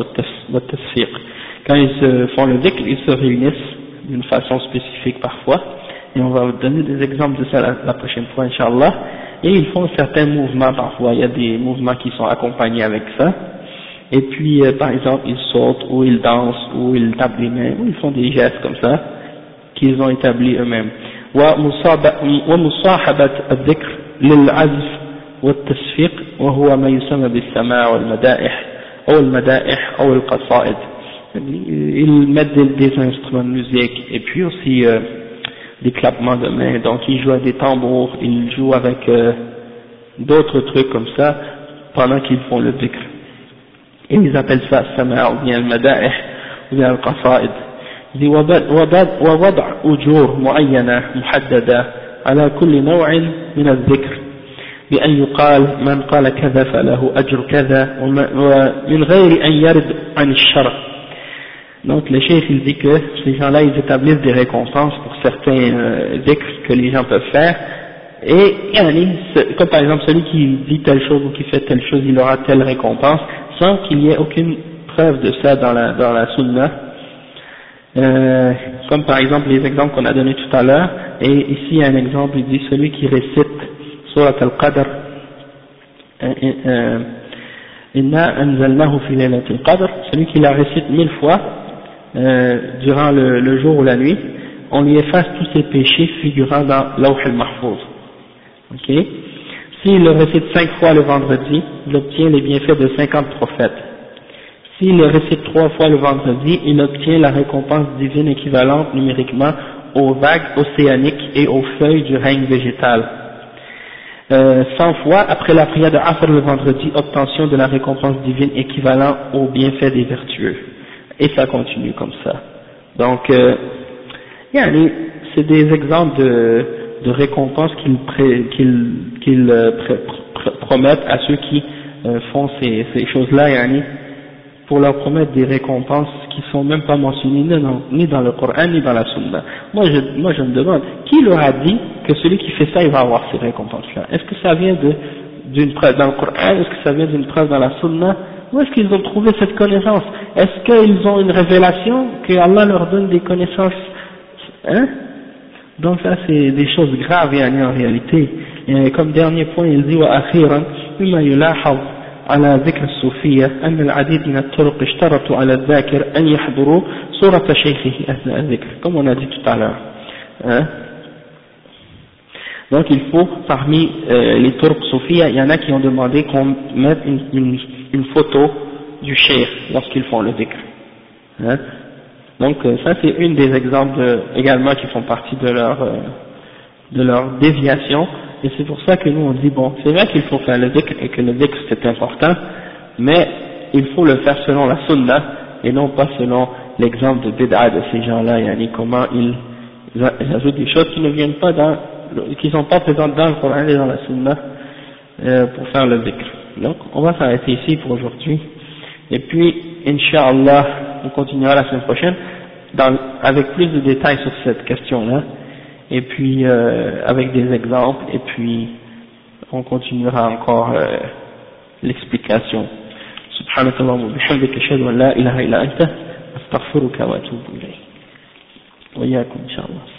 والتصفيق quand ils se font le dhikr, ils se réunissent d'une façon spécifique parfois et on va vous donner des exemples de ça la, la prochaine fois Inch'Allah et ils font certains mouvements parfois, il y a des mouvements qui sont accompagnés avec ça et puis euh, par exemple ils sautent ou ils dansent ou ils tapent les mains ou ils font des gestes comme ça qu'ils ont établis eux-mêmes ومصاحبة الذكر للعزف والتصفيق وهو ما يسمى بالسماع والمدائح أو المدائح أو القصائد ils mettent des, des, instruments de musique et puis aussi euh, des clappements de mains donc ils jouent avec des tambours ils jouent avec euh, d'autres trucs comme ça pendant qu'ils font le dhikr et ils appellent ça sama ou bien le madaih ou bien le qasaid ووضع أجور معينة محددة على كل نوع من الذكر بأن يقال من قال كذا فله أجر كذا ومن غير أن يرد عن الشرع Donc le chef il dit que ces gens-là ils établissent des récompenses pour certains euh, dhikrs que les gens peuvent faire et yani, comme par exemple celui qui dit telle chose ou qui fait telle chose il aura telle récompense sans qu'il y ait aucune preuve de ça dans la, dans la sunna euh, comme par exemple les exemples qu'on a donnés tout à l'heure, et ici un exemple, il dit celui qui récite Surat al-Qadr, euh, euh, Inna anzalnahu al-Qadr, celui qui la récite mille fois durant le, jour ou la nuit, on lui efface tous ses péchés figurant dans l'Awh al-Mahfouz. Ok? S'il le récite cinq fois le vendredi, il obtient les bienfaits de 50 prophètes. S'il le récite trois fois le vendredi, il obtient la récompense divine équivalente numériquement aux vagues océaniques et aux feuilles du règne végétal. Euh, 100 fois après la prière de Asr le vendredi, obtention de la récompense divine équivalente aux bienfaits des vertueux. Et ça continue comme ça. Donc, euh, c'est des exemples de, récompenses qu'ils euh, promettent à ceux qui euh, font ces, ces choses-là, yani, pour leur promettre des récompenses qui sont même pas mentionnées ni dans, le Coran ni dans la Sunna. Moi je, moi je me demande, qui leur a dit que celui qui fait ça il va avoir ces récompenses-là? Est-ce que ça vient d'une preuve dans le Coran? Est-ce que ça vient d'une preuve dans la Sunna? Où est-ce qu'ils ont trouvé cette connaissance? Est-ce qu'ils ont une révélation que Allah leur donne des connaissances? Hein? Donc ça c'est des choses graves en réalité. Et comme dernier point il dit wa akhiran على ذكر الصوفية أن العديد من الطرق اشترطوا على الذاكر أن يحضروا صورة شيخه أثناء الذكر comme on a dit tout à l'heure hein? donc il faut parmi euh, les turcs soufis il y en a qui ont demandé qu'on mette une, une, une photo du cheikh lorsqu'ils font le dhikr hein? donc euh, ça c'est une des exemples de, également qui font partie de leur euh, de leur déviation et c'est pour ça que nous on dit bon, c'est vrai qu'il faut faire le dhikr et que le dhikr c'est important, mais il faut le faire selon la sunna et non pas selon l'exemple de bid'a de ces gens-là, yani comment ils, ajoutent des choses qui ne viennent pas dans, qui sont pas présentes dans le Coran et dans la sunna euh, pour faire le dhikr. Donc on va s'arrêter ici pour aujourd'hui et puis Inch'Allah on continuera la semaine prochaine dans, avec plus de détails sur cette question-là et puis euh, avec des exemples, et puis on continuera encore euh, l'explication. سبحانك اللهم وبحمدك أشهد أن لا إله إلا أنت أستغفرك وأتوب إليك وإياكم إن شاء الله